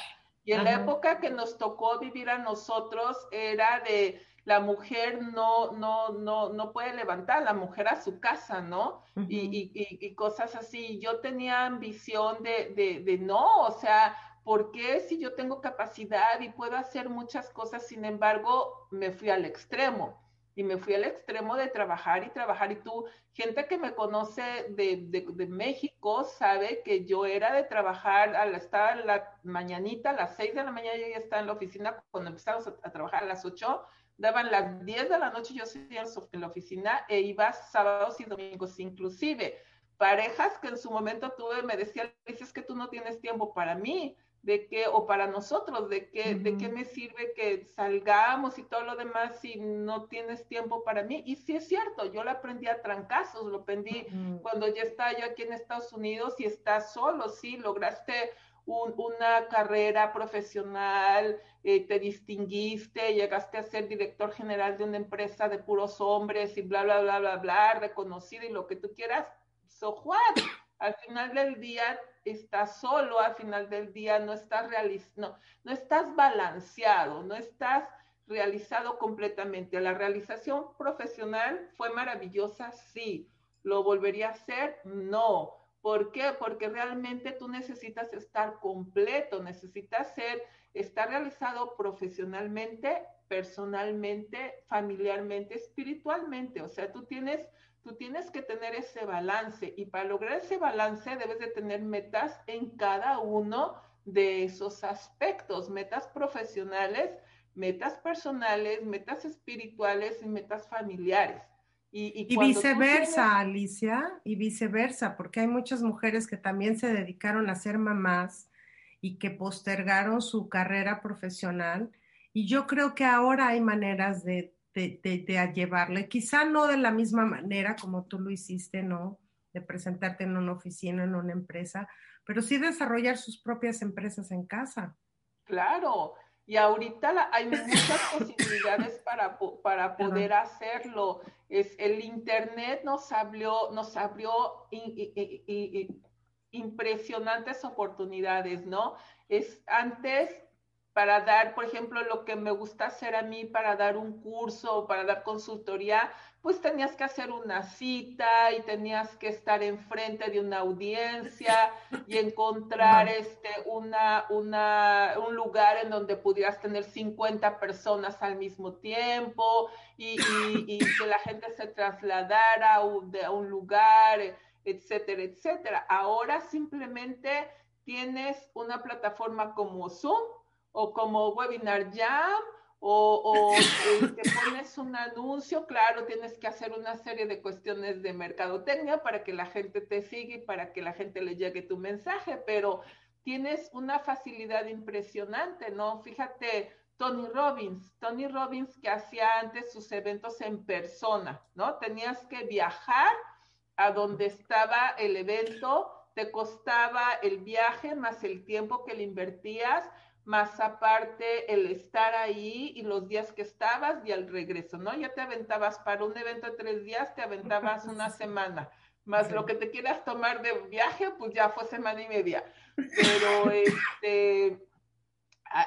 Y en la época que nos tocó vivir a nosotros era de la mujer no, no, no, no puede levantar, la mujer a su casa, ¿no? y, y, cosas así. Yo tenía ambición de, de, de no, o sea, ¿por qué si yo tengo capacidad y puedo hacer muchas cosas, sin embargo, me fui al extremo? Y me fui al extremo de trabajar y trabajar. Y tú, gente que me conoce de, de, México, sabe que yo era de trabajar, a la, estaba la mañanita, a las 6 de la mañana yo ya estaba en la oficina, cuando empezamos a, trabajar a las 8, daban las 10 de la noche, yo seguía en la oficina e iba sábados y domingos inclusive. Parejas que en su momento tuve me decían, dices que tú no tienes tiempo para mí, de que, o para nosotros, de que, de qué me sirve que salgamos y todo lo demás si no tienes tiempo para mí. Y sí es cierto, yo lo aprendí a trancazos, lo aprendí cuando ya estaba yo aquí en Estados Unidos y estás solo, sí, lograste una carrera profesional, eh, te distinguiste, llegaste a ser director general de una empresa de puros hombres y bla, bla, bla, bla, bla, reconocido y lo que tú quieras. So what? Al final del día estás solo, al final del día no estás no, no estás balanceado, no estás realizado completamente. La realización profesional fue maravillosa, sí. ¿Lo volvería a hacer? No. ¿Por qué? Porque realmente tú necesitas estar completo, necesitas ser, estar realizado profesionalmente, personalmente, familiarmente, espiritualmente. O sea, tú tienes tú tienes que tener ese balance y para lograr ese balance debes de tener metas en cada uno de esos aspectos, metas profesionales, metas personales, metas espirituales y metas familiares. Y, viceversa, Alicia, y viceversa, porque hay muchas mujeres que también se dedicaron a ser mamás y que postergaron su carrera profesional. Y yo creo que ahora hay maneras de de, de, llevarle, quizá no de la misma manera como tú lo hiciste, ¿no? De presentarte en una oficina, en una empresa, pero sí desarrollar sus propias empresas en casa. Claro, y ahorita hay muchas posibilidades para, para poder hacerlo. Es, el Internet nos abrió, nos abrió impresionantes oportunidades, ¿no? Es antes para dar, por ejemplo, lo que me gusta hacer a mí para dar un curso o para dar consultoría, pues tenías que hacer una cita y tenías que estar enfrente de una audiencia y encontrar este, una, una, un lugar en donde pudieras tener 50 personas al mismo tiempo y, y, que la gente se trasladara a un, a un lugar, etcétera, etcétera. Ahora simplemente tienes una plataforma como Zoom o como Webinar Jam, o, te pones un anuncio, claro, tienes que hacer una serie de cuestiones de mercadotecnia para que la gente te siga y para que la gente le llegue tu mensaje, pero tienes una facilidad impresionante, ¿no? Fíjate, Tony Robbins, Tony Robbins que hacía antes sus eventos en persona, ¿no? Tenías que viajar a donde estaba el evento, te costaba el viaje más el tiempo que le invertías, más aparte el estar ahí y los días que estabas y al regreso, ¿no? Ya te aventabas para un evento de tres días, te aventabas una semana, más lo que te quieras tomar de viaje, pues ya fue semana y media. Pero este,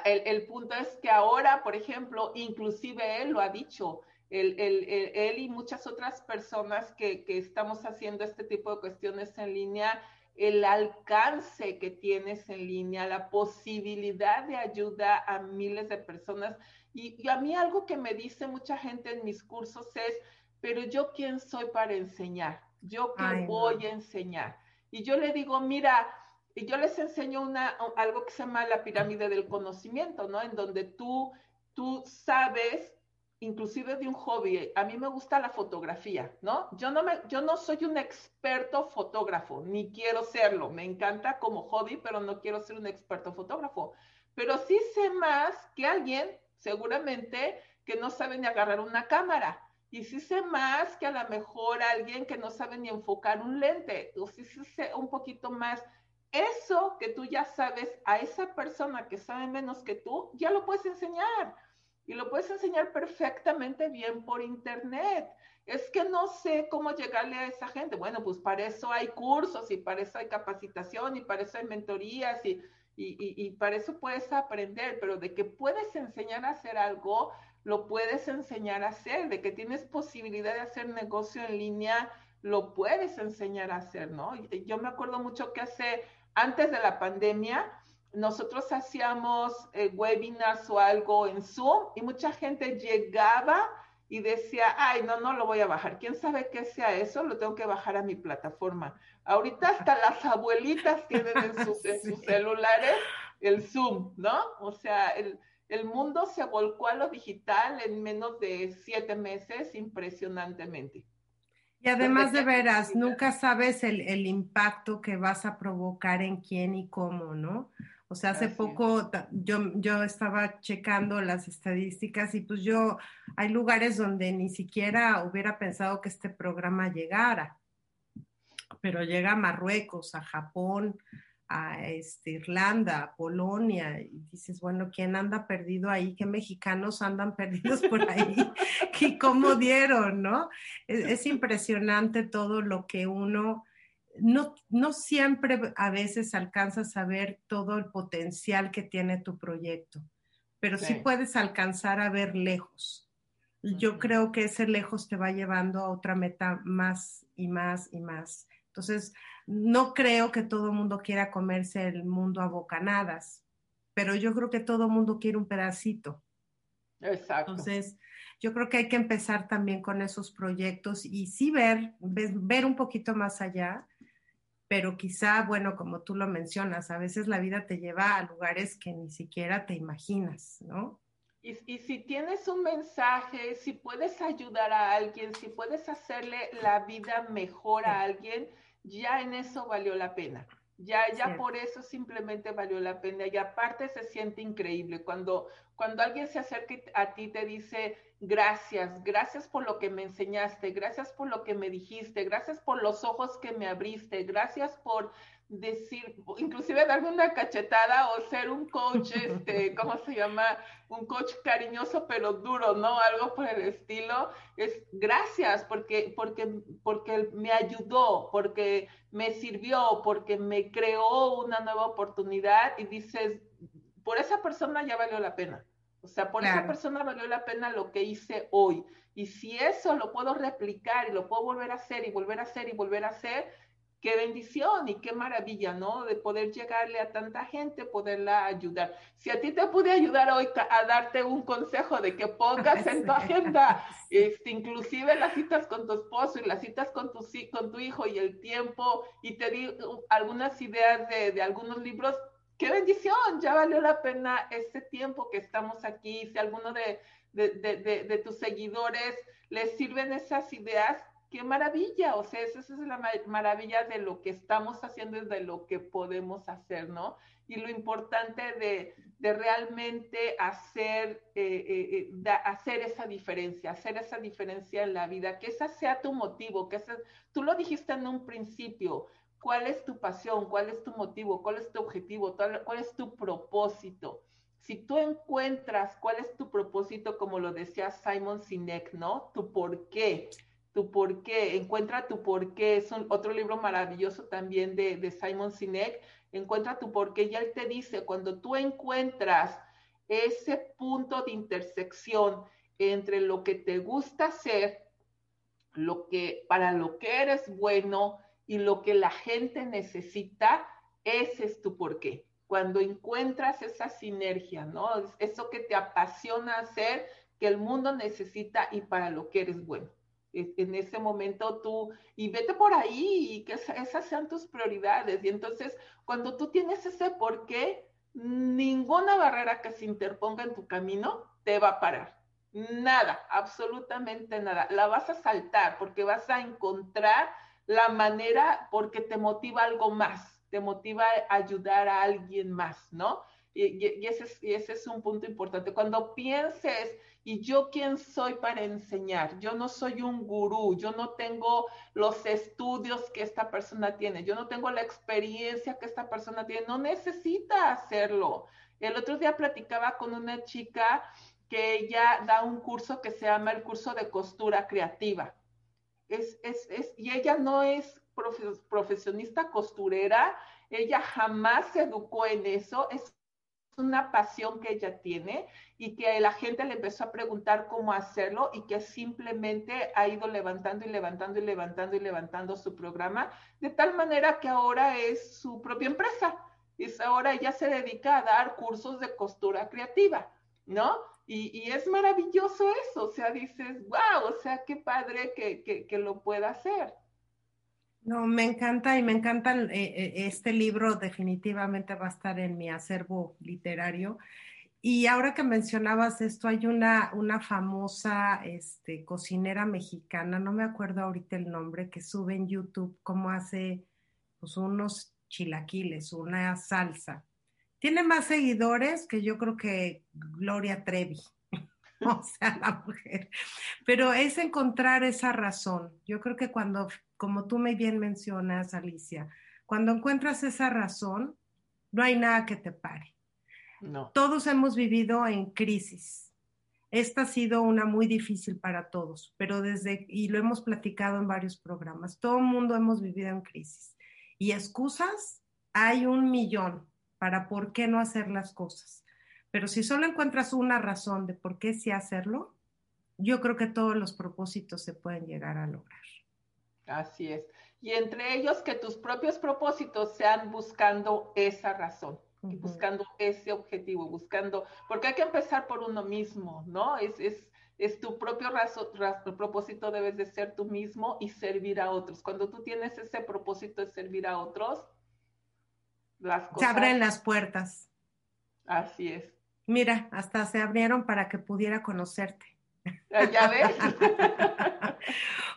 el, punto es que ahora, por ejemplo, inclusive él lo ha dicho, él, él y muchas otras personas que, que estamos haciendo este tipo de cuestiones en línea, el alcance que tienes en línea, la posibilidad de ayuda a miles de personas. Y, a mí algo que me dice mucha gente en mis cursos es, pero yo quién soy para enseñar, yo qué voy a enseñar. Y yo le digo, mira, y yo les enseño una, algo que se llama la pirámide del conocimiento, ¿no? En donde tú, tú sabes inclusive de un hobby. A mí me gusta la fotografía, ¿no? Yo no, me, yo no soy un experto fotógrafo, ni quiero serlo. Me encanta como hobby, pero no quiero ser un experto fotógrafo. Pero sí sé más que alguien, seguramente, que no sabe ni agarrar una cámara. Y sí sé más que a lo mejor alguien que no sabe ni enfocar un lente. O sí, sí sé un poquito más. Eso que tú ya sabes a esa persona que sabe menos que tú, ya lo puedes enseñar y lo puedes enseñar perfectamente bien por internet. Es que no sé cómo llegarle a esa gente. Bueno, pues para eso hay cursos y para eso hay capacitación y para eso hay mentorías y, y, y, para eso puedes aprender, pero de que puedes enseñar a hacer algo, lo puedes enseñar a hacer, de que tienes posibilidad de hacer negocio en línea, lo puedes enseñar a hacer, ¿no? Yo me acuerdo mucho que hace, antes de la pandemia, nosotros hacíamos eh, webinars o algo en Zoom y mucha gente llegaba y decía, ay, no, no lo voy a bajar. ¿Quién sabe qué sea eso? Lo tengo que bajar a mi plataforma. Ahorita hasta las abuelitas tienen en sus, celulares el Zoom, ¿no? O sea, el, mundo se volcó a lo digital en menos de siete meses impresionantemente. Y además de veras, nunca sabes el, el, impacto que vas a provocar en quién y cómo, ¿no? O sea, hace poco yo, yo estaba checando las estadísticas y pues yo, hay lugares donde ni siquiera hubiera pensado que este programa llegara, pero llega a Marruecos, a Japón, a este, Irlanda, a Polonia, y dices, bueno, ¿quién anda perdido ahí? ¿Qué mexicanos andan perdidos por ahí? ¿Y cómo dieron, no? Es, impresionante todo lo que uno, no, no siempre a veces alcanzas a ver todo el potencial que tiene tu proyecto, pero sí, puedes alcanzar a ver lejos. Yo creo que ese lejos te va llevando a otra meta más y más y más. Entonces, no creo que todo el mundo quiera comerse el mundo a bocanadas, pero yo creo que todo el mundo quiere un pedacito. Exacto. Entonces, yo creo que hay que empezar también con esos proyectos y sí ver, ver un poquito más allá, pero quizá, bueno, como tú lo mencionas, a veces la vida te lleva a lugares que ni siquiera te imaginas, ¿no? Y, y, si tienes un mensaje, si puedes ayudar a alguien, si puedes hacerle la vida mejor a alguien, ya en eso valió la pena. Ya, ya por eso simplemente valió la pena. Y aparte se siente increíble cuando, cuando alguien se acerca a ti y te dice, gracias, gracias por lo que me enseñaste, gracias por lo que me dijiste, gracias por los ojos que me abriste, gracias por decir, inclusive darme una cachetada o ser un coach, este, ¿cómo se llama? Un coach cariñoso pero duro, ¿no? Algo por el estilo. Es gracias porque, porque, porque me ayudó, porque me sirvió, porque me creó una nueva oportunidad y dices, por esa persona ya valió la pena. O sea, por esa persona valió la pena lo que hice hoy. Y si eso lo puedo replicar y lo puedo volver a hacer y volver a hacer y volver a hacer, qué bendición y qué maravilla, ¿no? De poder llegarle a tanta gente, poderla ayudar. Si a ti te pude ayudar hoy a darte un consejo de que pongas en tu agenda, este, inclusive las citas con tu esposo y las citas con tu, con tu hijo y el tiempo, y te di uh, algunas ideas de, de algunos libros, qué bendición, ya valió la pena ese tiempo que estamos aquí. Si alguno de, de, de, de tus seguidores les sirven esas ideas, qué maravilla, o sea, esa es la maravilla de lo que estamos haciendo y de lo que podemos hacer, ¿no? Y lo importante de, de realmente hacer, eh, eh, eh, hacer esa diferencia, hacer esa diferencia en la vida, que esa sea tu motivo, que esa, tú lo dijiste en un principio, cuál es tu pasión, cuál es tu motivo, cuál es tu objetivo, cuál es tu propósito. Si tú encuentras cuál es tu propósito, como lo decía Simon Sinek, ¿no? Tu por qué tu por qué, encuentra tu por qué, es otro libro maravilloso también de, de Simon Sinek, encuentra tu por qué, y él te dice, cuando tú encuentras ese punto de intersección entre lo que te gusta hacer, lo que, para lo que eres bueno y lo que la gente necesita, ese es tu por qué. Cuando encuentras esa sinergia, ¿no? Eso que te apasiona hacer, que el mundo necesita y para lo que eres bueno en ese momento tú, y vete por ahí y que esas sean tus prioridades. Y entonces, cuando tú tienes ese por qué, ninguna barrera que se interponga en tu camino te va a parar. Nada, absolutamente nada. La vas a saltar porque vas a encontrar la manera porque te motiva algo más, te motiva ayudar a alguien más, ¿no? Y, ese, es, y ese es un punto importante. Cuando pienses ¿Y yo quién soy para enseñar? Yo no soy un gurú, yo no tengo los estudios que esta persona tiene, yo no tengo la experiencia que esta persona tiene, no necesita hacerlo. El otro día platicaba con una chica que ella da un curso que se llama el curso de costura creativa. Es, y ella no es profesionista costurera, ella jamás se educó en eso, es una pasión que ella tiene y que la gente le empezó a preguntar cómo hacerlo y que simplemente ha ido levantando y levantando y levantando y levantando su programa de tal manera que ahora es su propia empresa. Y ahora ella se dedica a dar cursos de costura creativa, ¿no? Y, es maravilloso eso, o sea, dices, wow, o sea, qué padre que, que, lo pueda hacer. No, me encanta y me encanta eh, eh, este libro, definitivamente va a estar en mi acervo literario. Y ahora que mencionabas esto, hay una, una famosa este, cocinera mexicana, no me acuerdo ahorita el nombre, que sube en YouTube cómo hace pues, unos chilaquiles, una salsa. Tiene más seguidores que yo creo que Gloria Trevi. o sea, la mujer. Pero es encontrar esa razón. Yo creo que cuando, como tú me bien mencionas, Alicia, cuando encuentras esa razón, no hay nada que te pare. No. Todos hemos vivido en crisis. Esta ha sido una muy difícil para todos, pero desde, y lo hemos platicado en varios programas, todo el mundo hemos vivido en crisis. Y excusas, hay un millón para por qué no hacer las cosas. Pero si solo encuentras una razón de por qué sí hacerlo, yo creo que todos los propósitos se pueden llegar a lograr. Así es. Y entre ellos que tus propios propósitos sean buscando esa razón, uh -huh. buscando ese objetivo, buscando, porque hay que empezar por uno mismo, ¿no? Es, es, es tu propio razo, razo, propósito, debes de ser tú mismo y servir a otros. Cuando tú tienes ese propósito de servir a otros, las cosas... Se abren las puertas. Así es. Mira, hasta se abrieron para que pudiera conocerte. ¿Ya ves?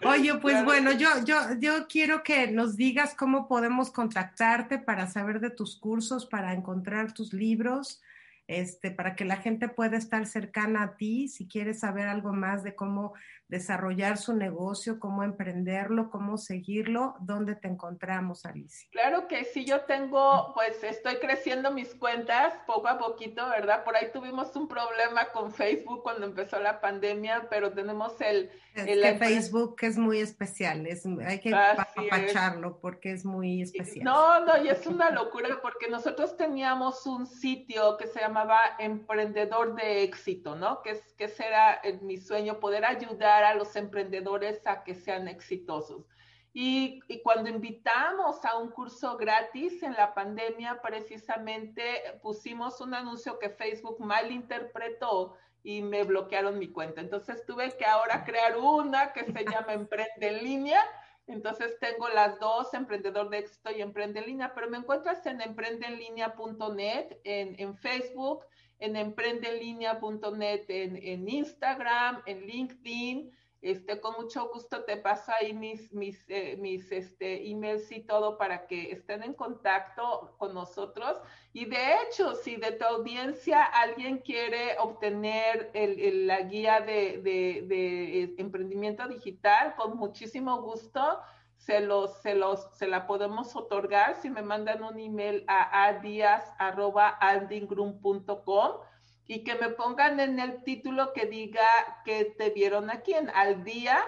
Oye, pues bueno, yo, yo, yo quiero que nos digas cómo podemos contactarte para saber de tus cursos, para encontrar tus libros, este, para que la gente pueda estar cercana a ti, si quieres saber algo más de cómo desarrollar su negocio, cómo emprenderlo, cómo seguirlo, ¿dónde te encontramos, Alicia? Claro que sí, yo tengo, pues estoy creciendo mis cuentas poco a poquito, ¿verdad? Por ahí tuvimos un problema con Facebook cuando empezó la pandemia, pero tenemos el... Es el que Facebook es muy especial, es, hay que apapacharlo es. porque es muy especial. No, no, y es una locura porque nosotros teníamos un sitio que se llamaba Emprendedor de Éxito, ¿no? Que, es, que ese era mi sueño, poder ayudar a los emprendedores a que sean exitosos. Y, y, cuando invitamos a un curso gratis en la pandemia, precisamente pusimos un anuncio que Facebook malinterpretó y me bloquearon mi cuenta. Entonces tuve que ahora crear una que se llama Emprende en línea. Entonces tengo las dos, Emprendedor de Éxito y Emprende en línea, pero me encuentras en emprendeenlinea.net, en, en Facebook, en emprendeenlinea.net, en, en Instagram, en LinkedIn. Este, con mucho gusto te paso ahí mis, mis, eh, mis este, emails y todo para que estén en contacto con nosotros. Y de hecho, si de tu audiencia alguien quiere obtener el, la guía de, de, de, emprendimiento digital, con muchísimo gusto se, los, se, los, se la podemos otorgar si me mandan un email a adias.aldingrum.com y que me pongan en el título que diga que te vieron aquí en Al Día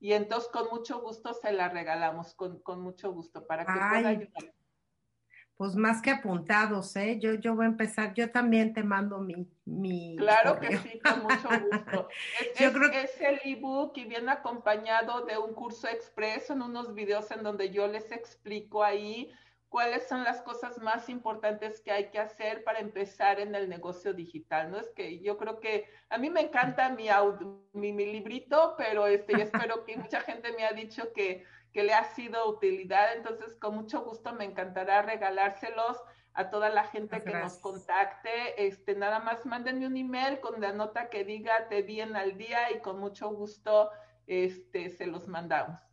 y entonces con mucho gusto se la regalamos, con, con mucho gusto, para que Ay, pueda ayudar. Pues más que apuntados, ¿eh? Yo, yo voy a empezar, yo también te mando mi... mi claro correo. que sí, con mucho gusto. Es, yo es, creo que... es el ebook y viene acompañado de un curso expreso en unos videos en donde yo les explico ahí cuáles son las cosas más importantes que hay que hacer para empezar en el negocio digital, ¿no? Es que yo creo que a mí me encanta mi, audio, mi, mi librito, pero este, yo espero que mucha gente me ha dicho que, que le ha sido utilidad, entonces con mucho gusto me encantará regalárselos a toda la gente que nos contacte, este, nada más mándenme un email con la nota que diga te vi en al día y con mucho gusto este, se los mandamos.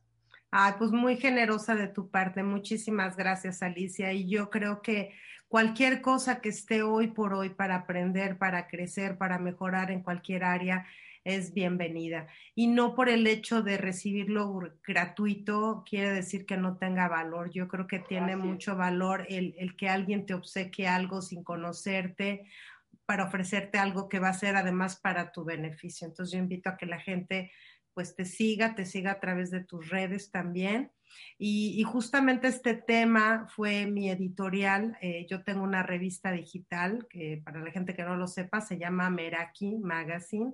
Ah, pues muy generosa de tu parte. Muchísimas gracias, Alicia. Y yo creo que cualquier cosa que esté hoy por hoy para aprender, para crecer, para mejorar en cualquier área, es bienvenida. Y no por el hecho de recibirlo gratuito quiere decir que no tenga valor. Yo creo que tiene Así mucho valor el, el que alguien te obsequie algo sin conocerte para ofrecerte algo que va a ser además para tu beneficio. Entonces yo invito a que la gente pues te siga, te siga a través de tus redes también. Y, justamente este tema fue mi editorial. Eh, yo tengo una revista digital que para la gente que no lo sepa se llama Meraki Magazine.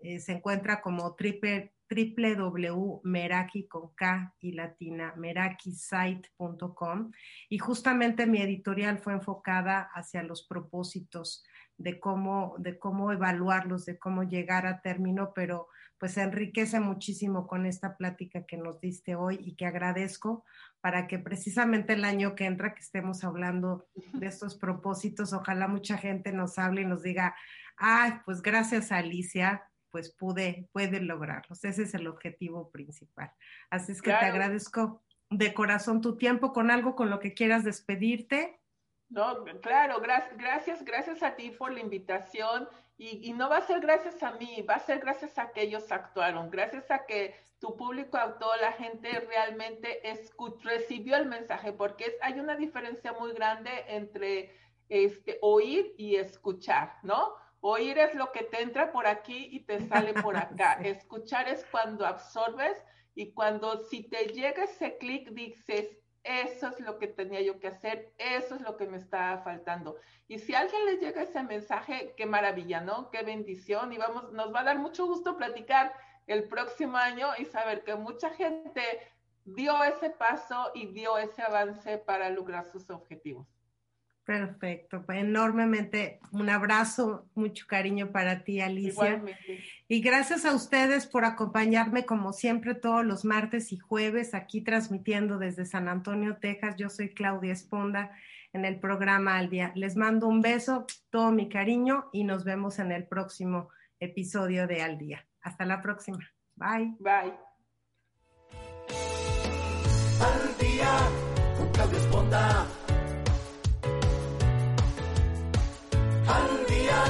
Eh, se encuentra como triple, www.meraki con K y latina, merakisite.com. Y justamente mi editorial fue enfocada hacia los propósitos de cómo, de cómo evaluarlos, de cómo llegar a término, pero pues enriquece muchísimo con esta plática que nos diste hoy y que agradezco para que precisamente el año que entra que estemos hablando de estos propósitos, ojalá mucha gente nos hable y nos diga, ay, pues gracias a Alicia, pues pude, puede lograrlos. Ese es el objetivo principal. Así es que claro. te agradezco de corazón tu tiempo con algo con lo que quieras despedirte. No, claro, gracias, gracias a ti por la invitación y, no va a ser gracias a mí, va a ser gracias a que ellos actuaron, gracias a que tu público actuó, la gente realmente recibió el mensaje, porque hay una diferencia muy grande entre este, oír y escuchar, ¿no? Oír es lo que te entra por aquí y te sale por acá. Escuchar es cuando absorbes y cuando si te llega ese clic dices, eso es lo que tenía yo que hacer, eso es lo que me estaba faltando. Y si a alguien le llega ese mensaje, qué maravilla, ¿no? Qué bendición. Y vamos, nos va a dar mucho gusto platicar el próximo año y saber que mucha gente dio ese paso y dio ese avance para lograr sus objetivos. Perfecto, pues enormemente un abrazo, mucho cariño para ti, Alicia. Y gracias a ustedes por acompañarme como siempre todos los martes y jueves aquí transmitiendo desde San Antonio, Texas. Yo soy Claudia Esponda en el programa Al Día. Les mando un beso, todo mi cariño y nos vemos en el próximo episodio de Al Día. Hasta la próxima. Bye. Bye. Al Día con Claudia Esponda. Al día